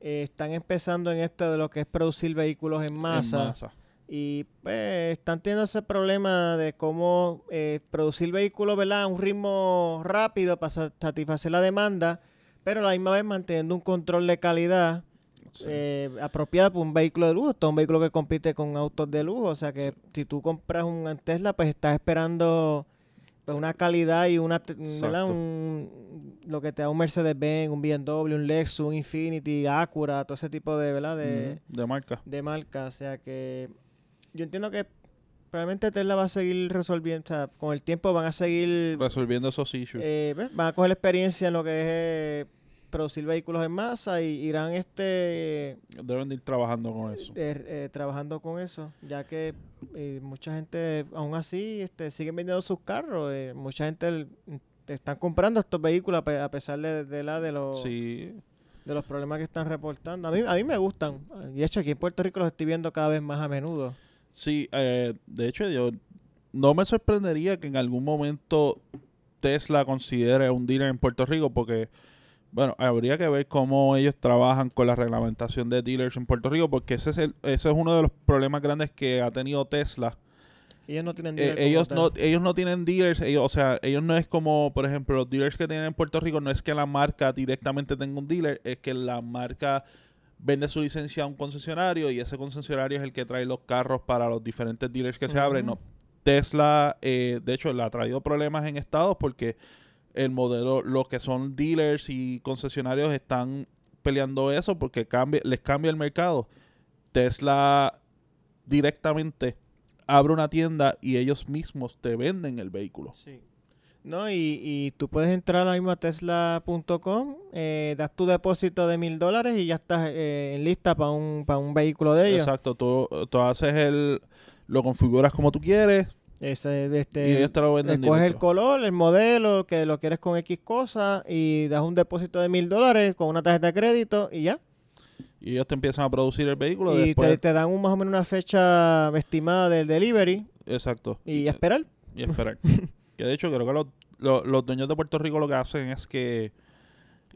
eh, están empezando en esto de lo que es producir vehículos en masa. En masa. Y pues están teniendo ese problema de cómo eh, producir vehículos, ¿verdad? A un ritmo rápido para sa- satisfacer la demanda, pero a la misma vez manteniendo un control de calidad Sí. eh, apropiado para un vehículo de lujo. Esto es un vehículo que compite con autos de lujo. O sea que Sí. si tú compras un Tesla, pues estás esperando pues, una calidad y una. Un- lo que te da un Mercedes-Benz, un BMW, un Lexus, un Infinity, Acura, todo ese tipo de, ¿verdad? De, Ujú, de marca. de marca. O sea que yo entiendo que probablemente Tesla va a seguir resolviendo, o sea, con el tiempo van a seguir, Resolviendo esos issues. eh, van a coger experiencia en lo que es eh, producir vehículos en masa y irán este Deben de ir trabajando con eso. eh, eh, trabajando con eso, ya que eh, mucha gente aún así este, siguen vendiendo sus carros, eh, mucha gente el- te están comprando estos vehículos a pe- a pesar de, de la de los Sí. de los problemas que están reportando. A mí a mí me gustan y de hecho aquí en Puerto Rico los estoy viendo cada vez más a menudo. Sí, eh, de hecho yo no me sorprendería que en algún momento Tesla considere un dealer en Puerto Rico porque, bueno, habría que ver cómo ellos trabajan con la reglamentación de dealers en Puerto Rico porque ese es, el, ese es uno de los problemas grandes que ha tenido Tesla. Ellos no tienen Eh, dealer como ellos, no, ellos no tienen dealers, ellos, o sea, ellos no es como, por ejemplo, los dealers que tienen en Puerto Rico, no es que la marca directamente tenga un dealer, es que la marca vende su licencia a un concesionario y ese concesionario es el que trae los carros para los diferentes dealers que se abren. No, Tesla, eh, de hecho, le ha traído problemas en estados porque el modelo, los que son dealers y concesionarios están peleando eso porque cambia, les cambia el mercado. Tesla directamente abre una tienda y ellos mismos te venden el vehículo. Sí. No, y, y tú puedes entrar ahora mismo a tesla.com, eh, das tu depósito de mil dólares y ya estás eh, en lista para un, para un vehículo de ellos. Exacto, tú, tú haces el, lo configuras como tú quieres Ese, este, y ellos te lo venden escoges el color, el modelo, que lo quieres con X cosa y das un depósito de mil dólares con una tarjeta de crédito y ya. y ellos te empiezan a producir el vehículo. y después, te, te dan un, más o menos una fecha estimada del delivery Exacto. y esperar. y esperar. [LAUGHS] que de hecho creo que los, los, los dueños de Puerto Rico lo que hacen es que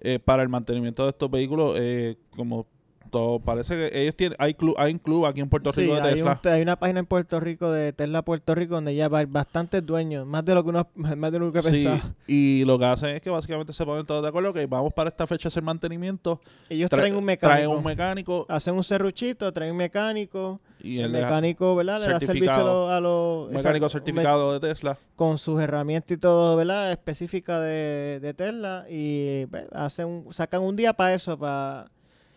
eh, para el mantenimiento de estos vehículos, eh, como todo parece que ellos tienen, hay club, hay un club aquí en Puerto Sí, Rico de hay, Tesla. un- hay una página en Puerto Rico de Tesla Puerto Rico donde ya hay bastantes dueños, más de lo que uno [LAUGHS] más de lo que Sí, pensaba. y lo que hacen es que básicamente se ponen todos de acuerdo que vamos para esta fecha a hacer mantenimiento. Ellos tra- traen un mecánico, Traen un mecánico hacen un serruchito, traen un mecánico, y el mecánico, ¿verdad? Le da servicio a los, mecánico certificado de Tesla. con sus herramientas y todo, ¿verdad? Específica de, de Tesla y pues, hacen un- sacan un día para eso, para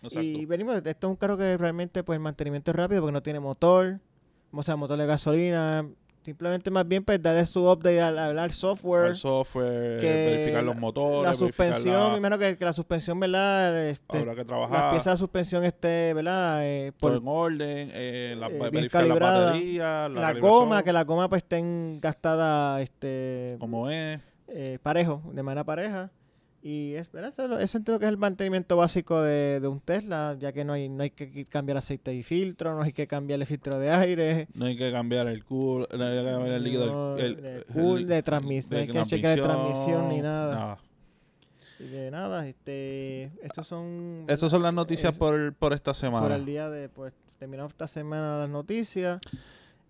Exacto. y venimos. Esto es un carro que realmente pues el mantenimiento es rápido porque no tiene motor, o sea, motor de gasolina. Simplemente más bien pues darle su update al, al- al software. Al software, que verificar los motores, la suspensión, la- me imagino que, que la suspensión, ¿verdad? Este, habrá que de suspensión esté, ¿verdad? Eh, por en orden, eh, la, eh, verificar la calibrada. batería, la, la calibración, goma, que la goma pues estén gastada este, como es. eh, parejo, de manera pareja. Y es, ¿verdad? Eso, eso entiendo que es el mantenimiento básico de, de un Tesla, ya que no hay, no hay que cambiar aceite y filtro, no hay que cambiar el filtro de aire, No hay que cambiar el cool, no hay que cambiar el líquido, el, cool el- de transmisión, no hay que chequear de transmisión ni nada. y de nada. Este, estos son Estas son las noticias es- por, por esta semana. por el día de, pues, terminamos esta semana las noticias.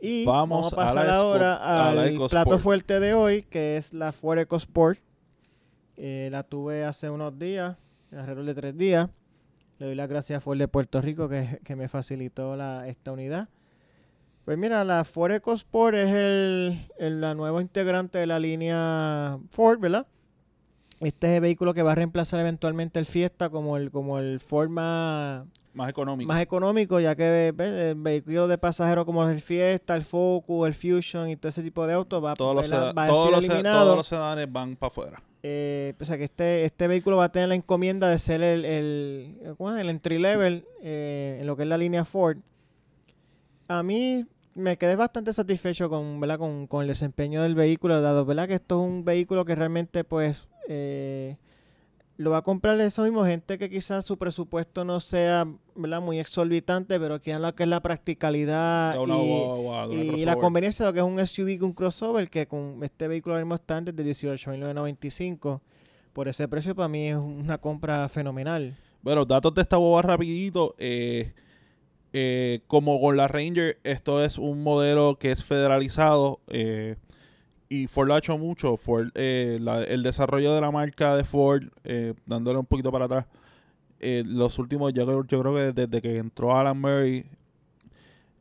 Y Vamos vamos, a a pasar la ahora a al plato fuerte de hoy, que es la Ford EcoSport. Eh, la tuve hace unos días, alrededor de tres días. Le doy las gracias a Ford de Puerto Rico que, que me facilitó la, esta unidad. Pues mira, la Ford EcoSport es el, el- la nueva integrante de la línea Ford, ¿verdad? Este es el vehículo que va a reemplazar eventualmente el Fiesta como el, como el Ford más, Más económico. más económico, ya que ve, el vehículo de pasajeros como el Fiesta, el Focus, el Fusion y todo ese tipo de autos va, todos, los, a todos, ser los, eliminado. todos los sedanes van para afuera. Eh, o sea que este, este vehículo va a tener la encomienda de ser el, el, el entry level eh, en lo que es la línea Ford. A mí me quedé bastante satisfecho con, ¿verdad? Con, con el desempeño del vehículo, dado ¿verdad? que esto es un vehículo que realmente pues eh, lo va a comprar eso mismo, gente que quizás su presupuesto no sea ¿verdad? muy exorbitante, pero que lo que es la practicalidad De una y, guagua, de una y la conveniencia de lo que es un SUV con un crossover, que con este vehículo ahora mismo está desde 18.995. Por ese precio para mí es una compra fenomenal. Bueno, datos de esta boba rapidito. eh, eh, como con la Ranger, esto es un modelo que es federalizado. eh, y Ford lo ha hecho mucho. Ford, eh, el desarrollo de la marca de Ford, eh, dándole un poquito para atrás. eh, los últimos, yo, yo creo que desde que entró Alan Murray,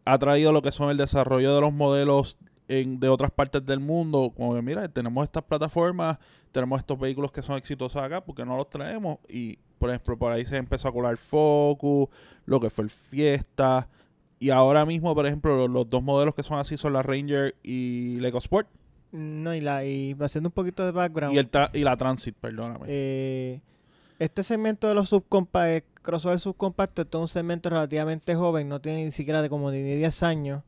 ha traído lo que son el desarrollo de los modelos de otras partes del mundo. Como que, mira, tenemos estas plataformas, tenemos estos vehículos que son exitosos acá, porque no los traemos? Y, por ejemplo, por ahí se empezó a colar Focus, lo que fue el Fiesta. Y ahora mismo, por ejemplo, los, los dos modelos que son así son la Ranger y la EcoSport. No, y, la, y haciendo un poquito de background. Y, el tra- y la Transit, perdóname. eh, este segmento de los eh, crossover subcompactos esto es un segmento relativamente joven, no tiene ni siquiera de como ni 10 años.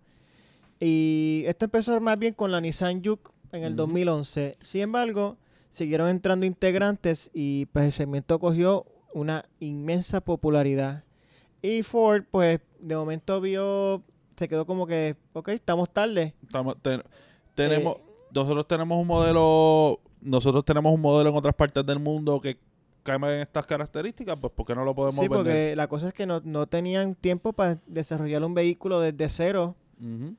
Y esto empezó más bien con la Nissan Juke en el Ujú. 2011. Sin embargo, siguieron entrando integrantes y pues el segmento cogió una inmensa popularidad. Y Ford, pues, de momento vio, se quedó como que, ok, estamos tarde. Estamos- te- tenemos, Eh, nosotros tenemos un modelo, nosotros tenemos un modelo en otras partes del mundo que cae en estas características, pues ¿por qué no lo podemos Sí, vender? porque la cosa es que no, no tenían tiempo para desarrollar un vehículo desde cero,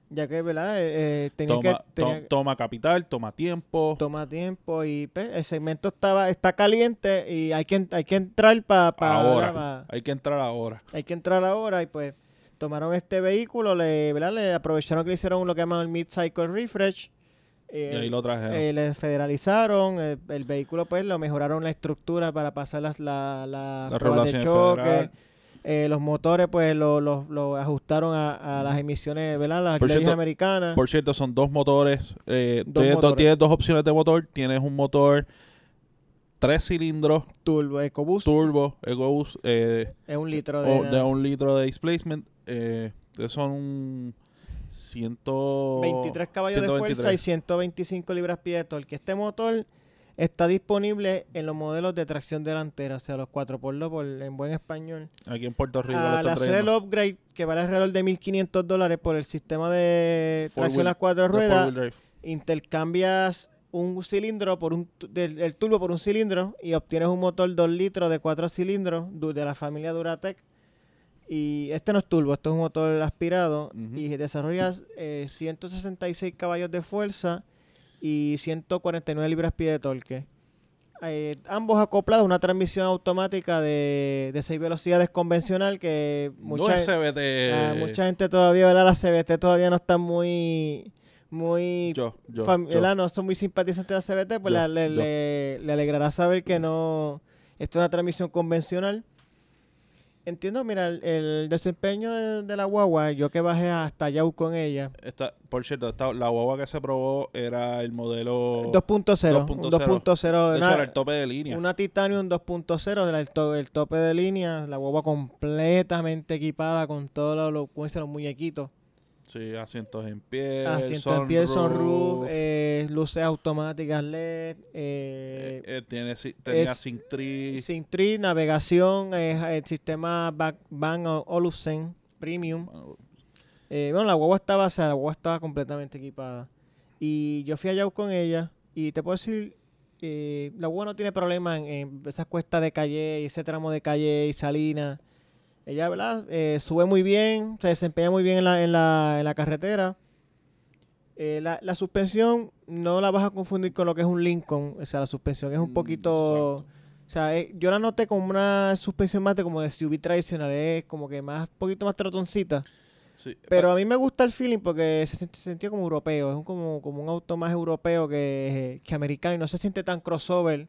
ya que, ¿verdad? Eh, eh, tenía Toma, que, to- tenía- toma capital, toma tiempo. toma tiempo y pues, el segmento estaba está caliente y hay que, hay que entrar para... ahora. Hay que entrar ahora. hay que entrar ahora y pues tomaron este vehículo, le, ¿verdad? le aprovecharon que le hicieron lo que llaman el mid-cycle refresh. Eh, y ahí lo trajeron. eh, le federalizaron el, el vehículo pues lo mejoraron la estructura para pasar las la, la pruebas de choque. Eh, los motores pues lo, lo- lo ajustaron a, a las emisiones verdad las Por leyes cierto, americanas Por cierto, son dos motores. eh, Dos tienes, dos, motores. tienes dos opciones de motor. Tienes un motor tres cilindros, turbo EcoBoost turbo, EcoBoost, eh, es un litro de, o de un litro de displacement. Eh, son ciento, 23 caballos de 123. fuerza y 125 libras pie de torque este motor está disponible en los modelos de tracción delantera, o sea, los 4x2 por, en buen español. Aquí en Puerto Rico Al están hacer el upgrade, que vale alrededor de 1.500 dólares por el sistema de Four tracción a las cuatro ruedas, intercambias un cilindro por un del, el turbo por un cilindro y obtienes un motor 2 litros de 4 cilindros de la familia Duratec. Y este no es turbo, esto es un motor aspirado y desarrollas eh, 166 caballos de fuerza y 149 libras-pie de torque. Eh, ambos acoplados a una transmisión automática de, de 6 velocidades convencional que No mucha, es CBT. ah, mucha gente todavía, ¿verdad? Las CBT todavía no están muy, muy yo, yo, yo. no son muy simpatizantes de la CBT, pues la- le, le- le alegrará saber que no, esto es una transmisión convencional. Entiendo, mira, el, el desempeño de, de la guagua, yo que bajé hasta Yau con ella, Esta- por cierto, esta- la guagua que se probó era el modelo. 2.0, un 2.0. 2.0, de hecho, una, era el tope de línea. una Titanium 2.0, del el, to- el tope de línea, la guagua completamente equipada con todos los, los, ¿cómo dicen? los muñequitos. Sí, asientos en pie. Asiento en pie, sunroof, eh, luces automáticas LED, eh, eh, eh, tiene, tenía es- Sync 3. Sin tri, navegación, eh, el sistema Back- Van o- Olusen Premium. Eh, bueno, la guagua estaba, o sea, la guagua estaba completamente equipada. Y yo fui allá con ella y te puedo decir, eh, la guagua no tiene problema en, en esas cuestas de calle, ese tramo de calle y Salina. Ella, ¿verdad? Eh, sube muy bien, se desempeña muy bien en la, en la, en la carretera. Eh, la, la suspensión no la vas a confundir con lo que es un Lincoln. O sea, la suspensión es un Mm, poquito... exacto. O sea, eh, yo la noté como una suspensión más de como de SUV tradicional, es como que más, poquito más trotoncita. Sí, Pero a mí me gusta el feeling porque se, siente- se sentía como europeo, es un, como, como un auto más europeo que, que americano y no se siente tan crossover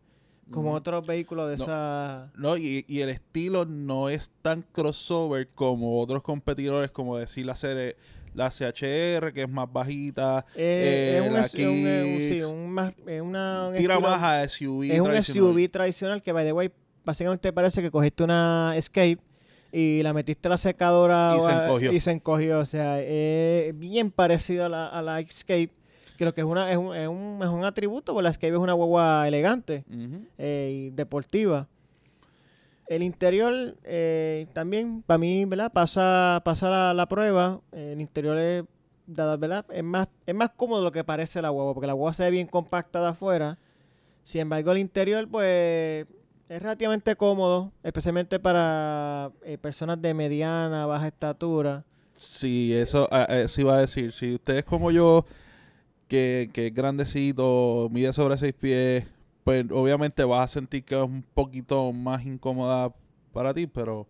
como otros vehículos de No. esa... No, y, y el estilo no es tan crossover como otros competidores, como decir la serie, la CHR, que es más bajita, Eh, eh, es un, la es un- es un- sí, Kicks. un más, es una, un tira estilo- más a SUV. Es un. SUV tradicional que, by the way, básicamente parece que cogiste una Escape y la metiste a la secadora Y o se encogió. y se encogió. O sea, es bien parecido a la, a la Escape. Creo que es, una, es, un, es, un, es un atributo, porque la Escape es una guagua elegante eh, y deportiva. El interior eh, también, para mí, ¿verdad? Pasa, pasa la, la prueba. El interior es, ¿verdad? Es, más, es más cómodo de lo que parece la guagua, porque la guagua se ve bien compacta de afuera. Sin embargo, el interior, pues, es relativamente cómodo, especialmente para eh, personas de mediana, baja estatura. Sí, eso, eh, sí iba a decir. Si usted es como yo, que, que es grandecito, mide sobre seis pies, pues obviamente vas a sentir que es un poquito más incómoda para ti, pero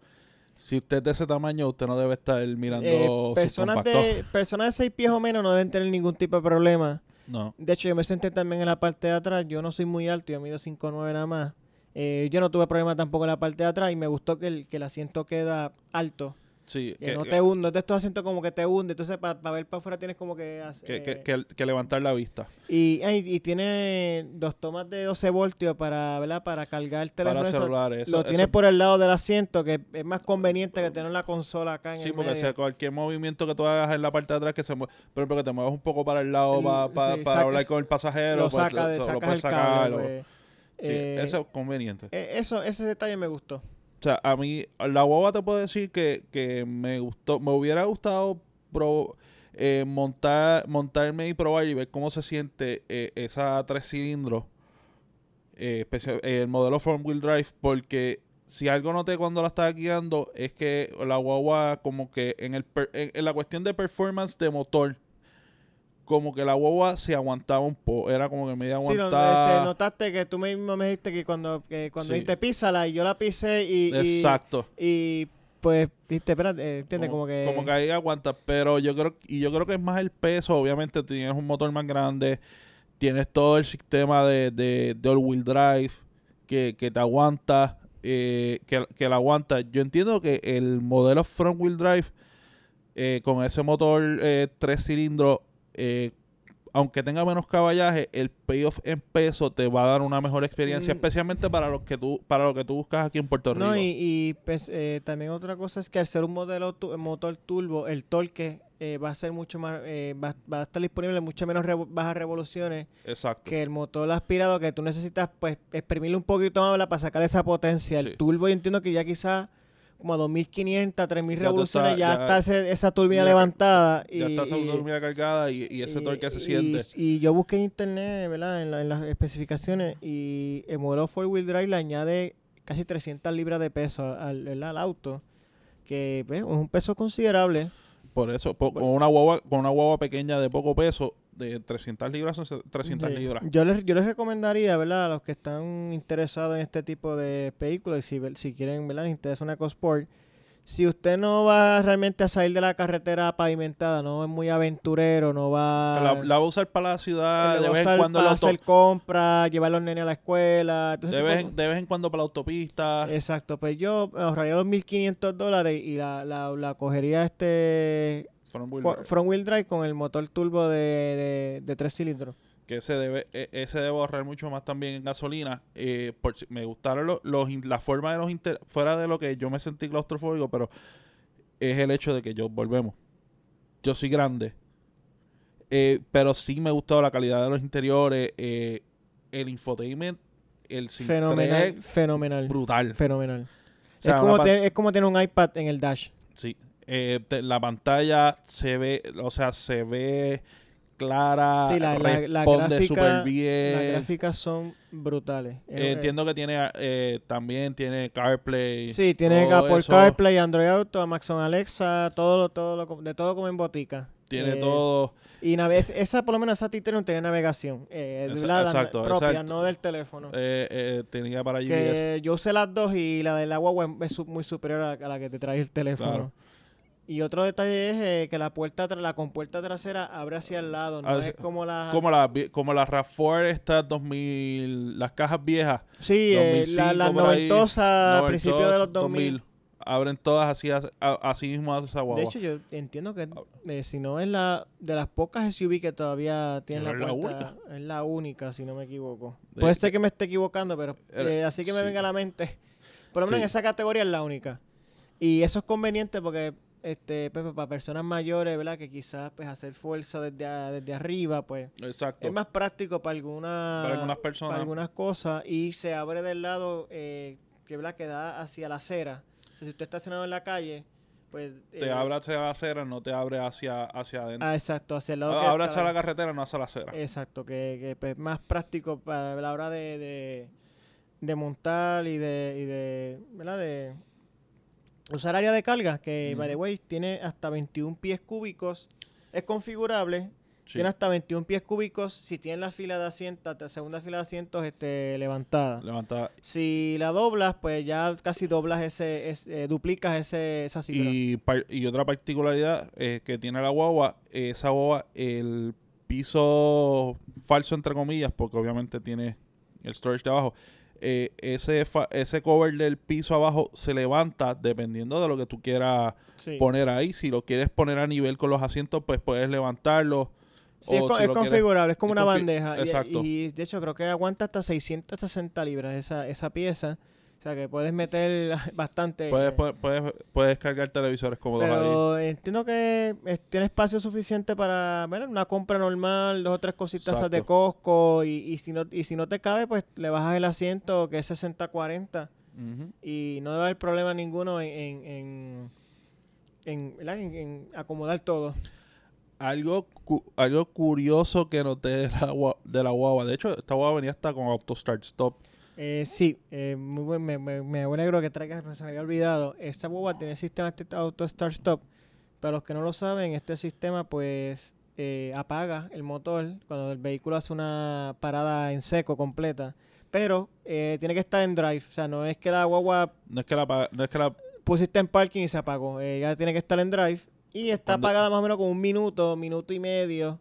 si usted es de ese tamaño, usted no debe estar mirando Eh, personas, de, personas de 6 pies o menos no deben tener ningún tipo de problema. No. De hecho, yo me senté también en la parte de atrás. Yo no soy muy alto, yo mido 5'9 nada más. Eh, yo no tuve problema tampoco en la parte de atrás y me gustó que el, que el asiento queda alto. Sí, Que, que, no te hunde. De estos asientos como que te hunde. Entonces, para ver para afuera tienes como que... hacer- que- que- eh, que- que levantar la vista. y, y tiene dos tomas de 12 voltios para, ¿verdad? Para cargar el teléfono. Para Eso celulares. lo eso- tienes eso- por el lado del asiento, que es más conveniente que tener la consola acá en Sí, el porque medio. sea cualquier movimiento que tú hagas en la parte de atrás que se mueve, por ejemplo, que te muevas un poco para el lado El- pa- pa- sí, para hablar con el pasajero, lo pues, saca de, lo sacas puedes el sacar, cable. o- pues. sí, Eh, eso es conveniente. eh, eso, ese detalle me gustó. O sea, a mí, la guagua te puedo decir que, que me gustó, me hubiera gustado pro- eh, montar, montarme y probar y ver cómo se siente eh, esa tres cilindros, eh, especial- el modelo front wheel drive, porque si algo noté cuando la estaba guiando es que la guagua como que en, el en la cuestión de performance de motor, como que la guagua se aguantaba un poco, era como que media Sí, donde aguantada. se notaste que tú mismo me dijiste que cuando, que cuando Sí. dijiste písala y yo la pisé y, Exacto. y, pues, viste, espérate, eh, ¿entiendes? Como, que... como que ahí aguanta, pero yo creo y yo creo que es más el peso, obviamente tienes un motor más grande, tienes todo el sistema de, de, de all wheel drive que, que te aguanta, eh, que, que la aguanta. Yo entiendo que el modelo front wheel drive eh, con ese motor eh, tres cilindros, eh, aunque tenga menos caballaje, el payoff en peso te va a dar una mejor experiencia, Mm. especialmente para lo que tú para lo que tú buscas aquí en Puerto Rico. No, y, y pues, eh, también otra cosa es que al ser un modelo tu- motor turbo, el torque eh, va a ser mucho más, eh, va, va a estar disponible en mucho menos revo- bajas revoluciones Exacto. que el motor aspirado que tú necesitas pues exprimirle un poquito más para sacar esa potencia. Sí. El turbo yo entiendo que ya quizás como a 2500, 3000 Ya tú revoluciones ya, ya- está ese- esa turbina ya- levantada. Y, ya está esa y- turbina cargada y, y ese y- torque se y- siente. Y, yo busqué en internet, ¿verdad? En, la- en las especificaciones y el modelo 4 wheel drive le añade casi 300 libras de peso al, al auto, que pues, es un peso considerable. Por eso, con una guagua, con una guagua pequeña de poco peso, de 300 libras son se- 300 Sí. libras. Yo les, yo les recomendaría, ¿verdad? A los que están interesados en este tipo de vehículos y si, si quieren, ¿verdad? Les interesa una EcoSport. Si usted no va realmente a salir de la carretera pavimentada, no es muy aventurero, no va... La, la va a usar para la ciudad, de vez en cuando para hacer compras, llevar a los nenes a la escuela. de, vez en, de vez en cuando para la autopista. Exacto, pues yo ahorraría los 1.500 dólares y la, la, la cogería este front wheel drive, front wheel drive con el motor turbo de, de, de 3 cilindros. que ese debe, e- ese debe ahorrar mucho más también en gasolina. Eh, por me gustaron los, la forma de los inter- fuera de lo que yo me sentí claustrofóbico, pero es el hecho de que yo volvemos. Yo soy grande. Eh, pero sí me gustó la calidad de los interiores, eh, el infotainment, el Fenomenal, fenomenal, brutal. fenomenal. O sea, es, como es como tener un iPad en el dash. Sí. Eh, te- la pantalla se ve, o sea, se ve clara, Sí, la- la- la responde gráfica- súper Las bien. gráficas son brutales. Eh, entiendo que tiene eh, también tiene CarPlay. Sí, tiene todo Apple eso. CarPlay, Android Auto, Amazon Alexa, todo, todo lo- de todo como en botica. Tiene Eh, todo. Y nave- esa, por lo menos, esa tiene tiene navegación. Eh, la- exacto, propia, exacto. no del teléfono. eh, eh, tenía para GPS. que yo usé las dos y la de la guagua es muy superior a la, a la que te trae el teléfono. Claro. Y otro detalle es eh, que la puerta la compuerta trasera abre hacia el lado, no Ah, es como la Como la, como la RAV4 estas 2000, las cajas viejas. Sí, eh, la, 2005 la por ahí, noventosa, a principios de los 2000, 2000. Abren todas así, a- a- así mismo hace esa guagua. De hecho, yo entiendo que eh, si no es la de las pocas SUV que todavía tienen Pero la puerta, es la única, si no me equivoco. De- Puede ser que me esté equivocando, pero eh, así que me sí. venga a la mente. Por lo menos Sí. en esa categoría es la única. Y eso es conveniente porque este pues, para personas mayores, ¿verdad? Que quizás pues hacer fuerza desde, a- desde arriba, pues Exacto. es más práctico para alguna, Para algunas personas. para algunas cosas y se abre del lado eh, que, ¿verdad? que da hacia la acera. O sea, si usted está estacionado en la calle, pues... te eh, abre hacia la acera, no te abre hacia, hacia adentro. Ah, exacto, hacia el lado que abre hacia la carretera, no hacia la acera. Exacto, que, que pues, es más práctico para la hora de, de, de montar y de, y de, ¿verdad? De usar área de carga, que, by the way, tiene hasta 21 pies cúbicos. Es configurable, Sí. tiene hasta 21 pies cúbicos si tiene la fila de asientos, la segunda fila de asientos este, levantada. Levanta. Si la doblas, pues ya casi doblas ese, es- eh, duplicas ese, esa cifra. Y, otra particularidad eh, que tiene la guagua, esa guagua, el piso falso, entre comillas, porque obviamente tiene el storage de abajo, eh, ese, fa- ese cover del piso abajo se levanta dependiendo de lo que tú quieras Sí. poner ahí. Si lo quieres poner a nivel con los asientos, pues puedes levantarlo. Sí, es, si es quieres- configurable, es como una bandeja. y- exacto. Y, de hecho creo que aguanta hasta 660 libras esa, esa pieza. O sea que puedes meter [LAUGHS] bastante. Puedes, eh, puedes, puedes, cargar televisores cómodos ahí. pero entiendo que tiene espacio suficiente para bueno, una compra normal, dos o tres cositas de. Costco. Y, y, si no, y si no te cabe, pues le bajas el asiento que es 60-40. Ujú. Y no debe haber problema ninguno en, en, en, en, ¿verdad? en- en acomodar todo. Algo, cu- algo curioso que noté de la, de la guagua. De hecho, esta guagua venía hasta con auto start stop. Eh, sí, eh, muy buen, me, me, me alegro que traigas, se me había olvidado. Esta boba tiene sistema este auto start stop. Para los que no lo saben, este sistema pues eh, apaga el motor cuando el vehículo hace una parada en seco completa. Pero eh, tiene que estar en drive, o sea, no es que la guagua No es que la, no es que la pusiste en parking y se apagó. Ya tiene que estar en drive y está apagada más o menos con un minuto, minuto y medio.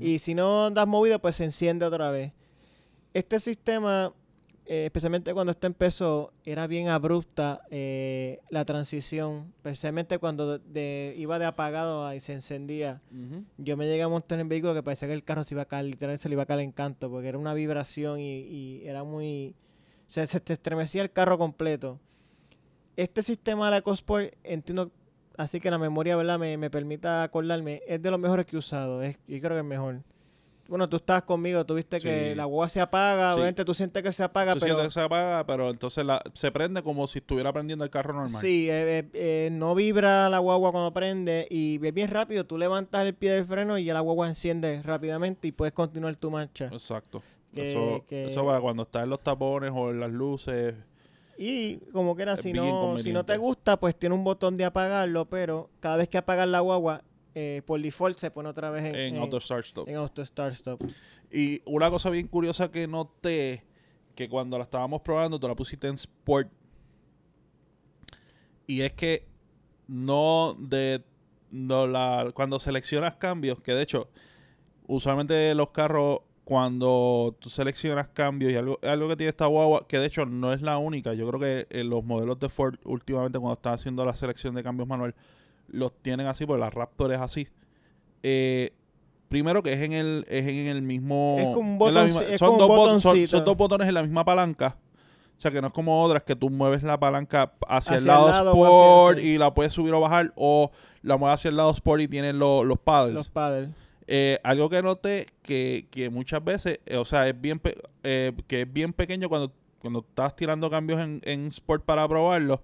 Y si no andas movido, pues se enciende otra vez. Este sistema, eh, especialmente cuando esto empezó, era bien abrupta eh, la transición, especialmente cuando de- de- iba de apagado a- y se encendía. Yo me llegué a montar en el vehículo que parecía que el carro se iba a caer, literalmente se le iba a caer en canto, porque era una vibración y, y era muy... Se, se te estremecía el carro completo. Este sistema de la EcoSport, entiendo, así que la memoria, ¿verdad? Me, me permita acordarme, es de los mejores que he usado, es, y creo que es mejor. Bueno, tú estabas conmigo, tú viste que Sí. la guagua se apaga, Sí. obviamente tú sientes que se apaga, pero... que se apaga, pero entonces la, se prende como si estuviera prendiendo el carro normal. Sí, eh, eh, eh, no vibra la guagua cuando prende y es bien rápido. Tú levantas el pie del freno y ya la guagua enciende rápidamente y puedes continuar tu marcha. Exacto. Que- eso, que- eso va cuando está en los tapones o en las luces. Y como que era, si bien no, si no te gusta, pues tiene un botón de apagarlo, pero cada vez que apagas la guagua, eh, por default se pone otra vez en, En en- Auto Start Stop. en Auto Start Stop. Y una cosa bien curiosa que noté, que cuando la estábamos probando, tú la pusiste en Sport. Y es que no de no la cuando seleccionas cambios, que de hecho, usualmente los carros, cuando tú seleccionas cambios y algo, algo que tiene esta guagua, que de hecho no es la única, yo creo que en los modelos de Ford últimamente cuando están haciendo la selección de cambios manual, los tienen así, porque la Raptor es así. Eh, primero que es en el, es en el mismo... Es como un misma- es son, como dos bot- son- botoncito. son dos botones en la misma palanca. O sea, que no es como otras que tú mueves la palanca hacia, Hacia el lado, lado o hacia- Sport sí. y la puedes subir o bajar, o la mueves hacia el lado Sport y tienes lo- los paddles. Los paddles. Eh, algo que noté que, que muchas veces, eh, o sea, es bien pe- eh, que es bien pequeño cuando, cuando estás tirando cambios en, en Sport para probarlo.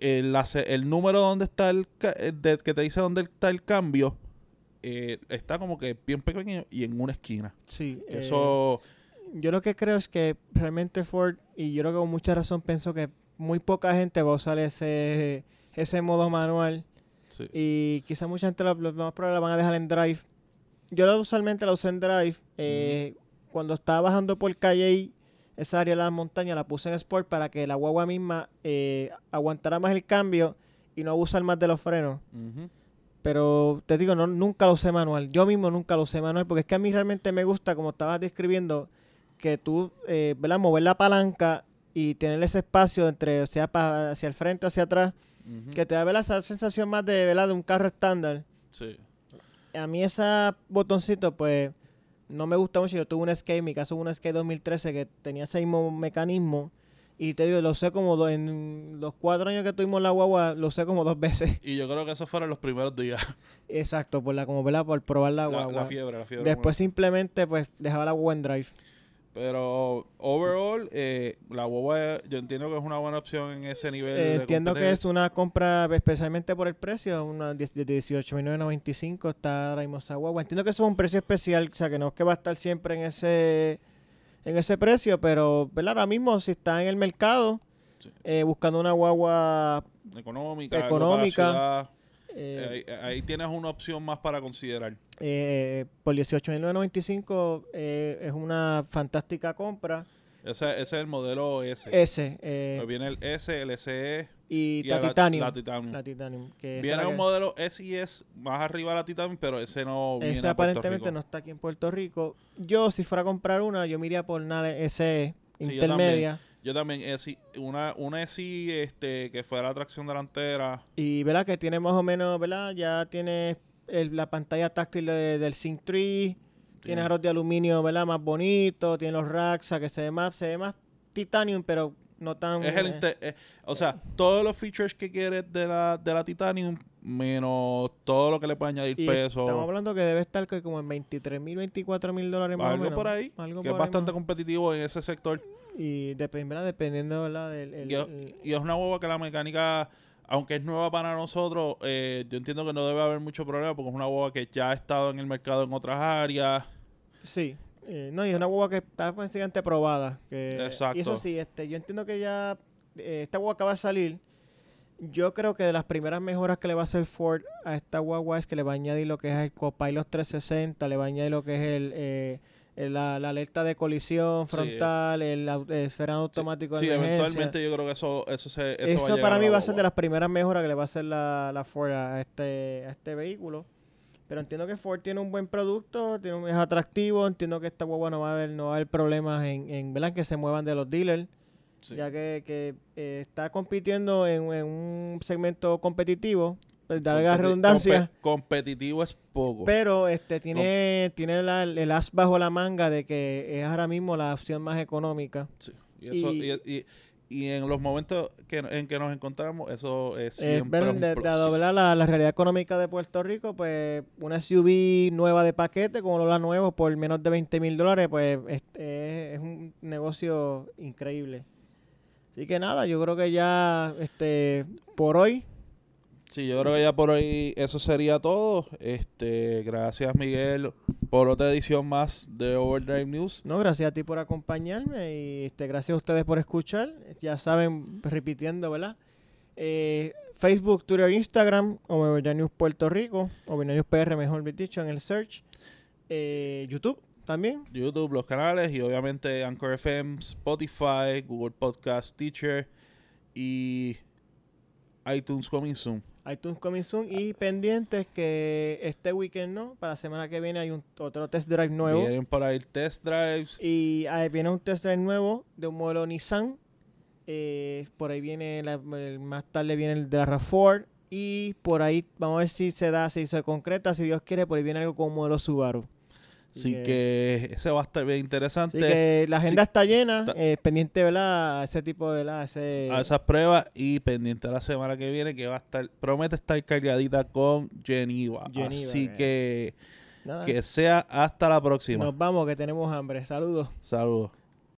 El, el número donde está el, eh, de- que te dice dónde está el cambio eh, está como que bien pequeño y en una esquina. Sí. eh, Eso yo lo que creo es que realmente Ford, y yo creo que con mucha razón pienso que muy poca gente va a usar ese, ese modo manual. sí. Y quizá mucha gente lo, lo más probable la van a dejar en drive. Yo usualmente la usé en drive. eh, Cuando estaba bajando por calle y esa área de la montaña la puse en sport para que la guagua misma eh, aguantara más el cambio y no abusar más de los frenos. Pero te digo, no, nunca lo usé manual. Yo mismo nunca lo usé manual porque es que a mí realmente me gusta, como estabas describiendo, que tú, eh, ¿verdad? Mover la palanca y tener ese espacio entre, o sea, hacia el frente, hacia atrás, que te da ¿verdad? esa sensación más de, ¿verdad? de un carro estándar. Sí. A mí ese botoncito, pues, no me gusta mucho. Yo tuve un Skate, en mi caso un Skate 2013 que tenía ese mismo mecanismo. Y te digo, lo usé como do- en los cuatro años que tuvimos la guagua, lo usé como dos veces. Y yo creo que esos fueron los primeros días. [LAUGHS] Exacto, por la, como, ¿verdad? Por probar la La, guagua. la fiebre, la fiebre. Después simplemente, pues, dejaba la guagua en drive. Pero overall, eh, la boba yo entiendo que es una buena opción en ese nivel. Eh, de entiendo que es una compra especialmente por el precio, una de de 18.995 está ahora mismo esa guagua. Entiendo que eso es un precio especial, o sea que no es que va a estar siempre en ese en ese precio, pero ¿verdad? ahora mismo si está en el mercado Sí. eh, buscando una guagua económica. económica, eh, eh, ahí, ahí tienes una opción más para considerar. eh, por 18.995 eh, es una fantástica compra. Ese, ese es el modelo S. S eh, Pues viene el S, el SE y, y la Titanium. la Titanium. La Titanium. Que viene un que- modelo S y S más arriba de la Titanium, pero ese no viene Ese a aparentemente Rico. no está aquí en Puerto Rico. Yo, si fuera a comprar una, yo me iría por una SE Sí, yo intermedia. Yo también, SI, una, una SI este, que fuera tracción delantera. Y, ¿verdad? Que tiene más o menos, ¿verdad? Ya tiene el- la pantalla táctil de- del Sync 3. Tiene aros de aluminio, ¿verdad? Más bonito. Tiene los racks, que se ve más, se ve más titanium, pero no tan... Es el eh, eh, o sea, todos los features que quieres de la, de la Titanium, menos todo lo que le puede añadir y peso. Estamos hablando que debe estar que como en 23 mil, 24 mil dólares más o algo menos. por ahí, Algo que por es ahí bastante más. competitivo en ese sector. Y dep- ¿verdad? dependiendo, ¿verdad? Del, el- Y es, el- y es una boba que la mecánica, aunque es nueva para nosotros, eh, yo entiendo que no debe haber mucho problema porque es una boba que ya ha estado en el mercado en otras áreas. Sí, eh, no, y es una guagua que está básicamente probada. Que, Exacto. Y eso sí, este, yo entiendo que ya eh, esta guagua acaba de salir. Yo creo que de las primeras mejoras que le va a hacer Ford a esta guagua es que le va a añadir lo que es el Copilot 360, le va a añadir lo que es el, eh, el- la, la alerta de colisión Sí. frontal, el, el frenado automático Sí, de emergencia. eventualmente yo creo que eso, eso, se, eso, Eso, va a llegar para mí va a ser de las primeras mejoras que le va a hacer la, la Ford a este, a este vehículo. Pero entiendo que Ford tiene un buen producto, tiene un- es atractivo, entiendo que esta guagua no va a haber, no va a haber problemas en, en ¿verdad? que se muevan de los dealers, Sí. ya que, que, eh, está compitiendo en, en un segmento competitivo, pues, darga Competi- redundancia, compe- competitivo es poco. pero este tiene, tiene la- el as bajo la manga de que es ahora mismo la opción más económica. Sí, Y, eso, Y- y, y- y en los momentos que, en que nos encontramos, eso es siempre ver, un de, plus. de doblar la, la realidad económica de Puerto Rico, pues una SUV nueva de paquete, como la nuevo, por menos de 20 mil dólares, pues es, es- es un negocio increíble. Así que nada, yo creo que ya este por hoy, Sí, yo creo que ya por hoy eso sería todo. Este, gracias Miguel por otra edición más de Overdrive News. no, gracias a ti por acompañarme y este gracias a ustedes por escuchar. Ya saben, repitiendo, ¿verdad? Eh, Facebook, Twitter, Instagram, Overdrive News Puerto Rico, Overdrive News PR, mejor dicho, en el search. Eh, YouTube también. YouTube, los canales y obviamente Anchor FM, Spotify, Google Podcast, Teacher y iTunes Coming Soon. iTunes Coming Soon y pendientes que este weekend no, para la semana que viene hay un otro test drive nuevo Vienen por ahí test drives. y ahí viene un test drive nuevo de un modelo Nissan. Eh, por ahí viene la- el- más tarde viene el de la RAV4 y por ahí vamos a ver si se da, si se concreta, si Dios quiere, por ahí viene algo con un modelo Subaru. Así que ese va a estar bien así interesante. que la agenda sí, está llena, eh, pendiente ¿verdad? a ese tipo de la ese a esas pruebas y pendiente a la semana que viene que va a estar, promete estar cargadita con Geneva. Geneva, Así eh. que nada. que sea hasta la próxima. Nos vamos que tenemos hambre. Saludos. Saludos.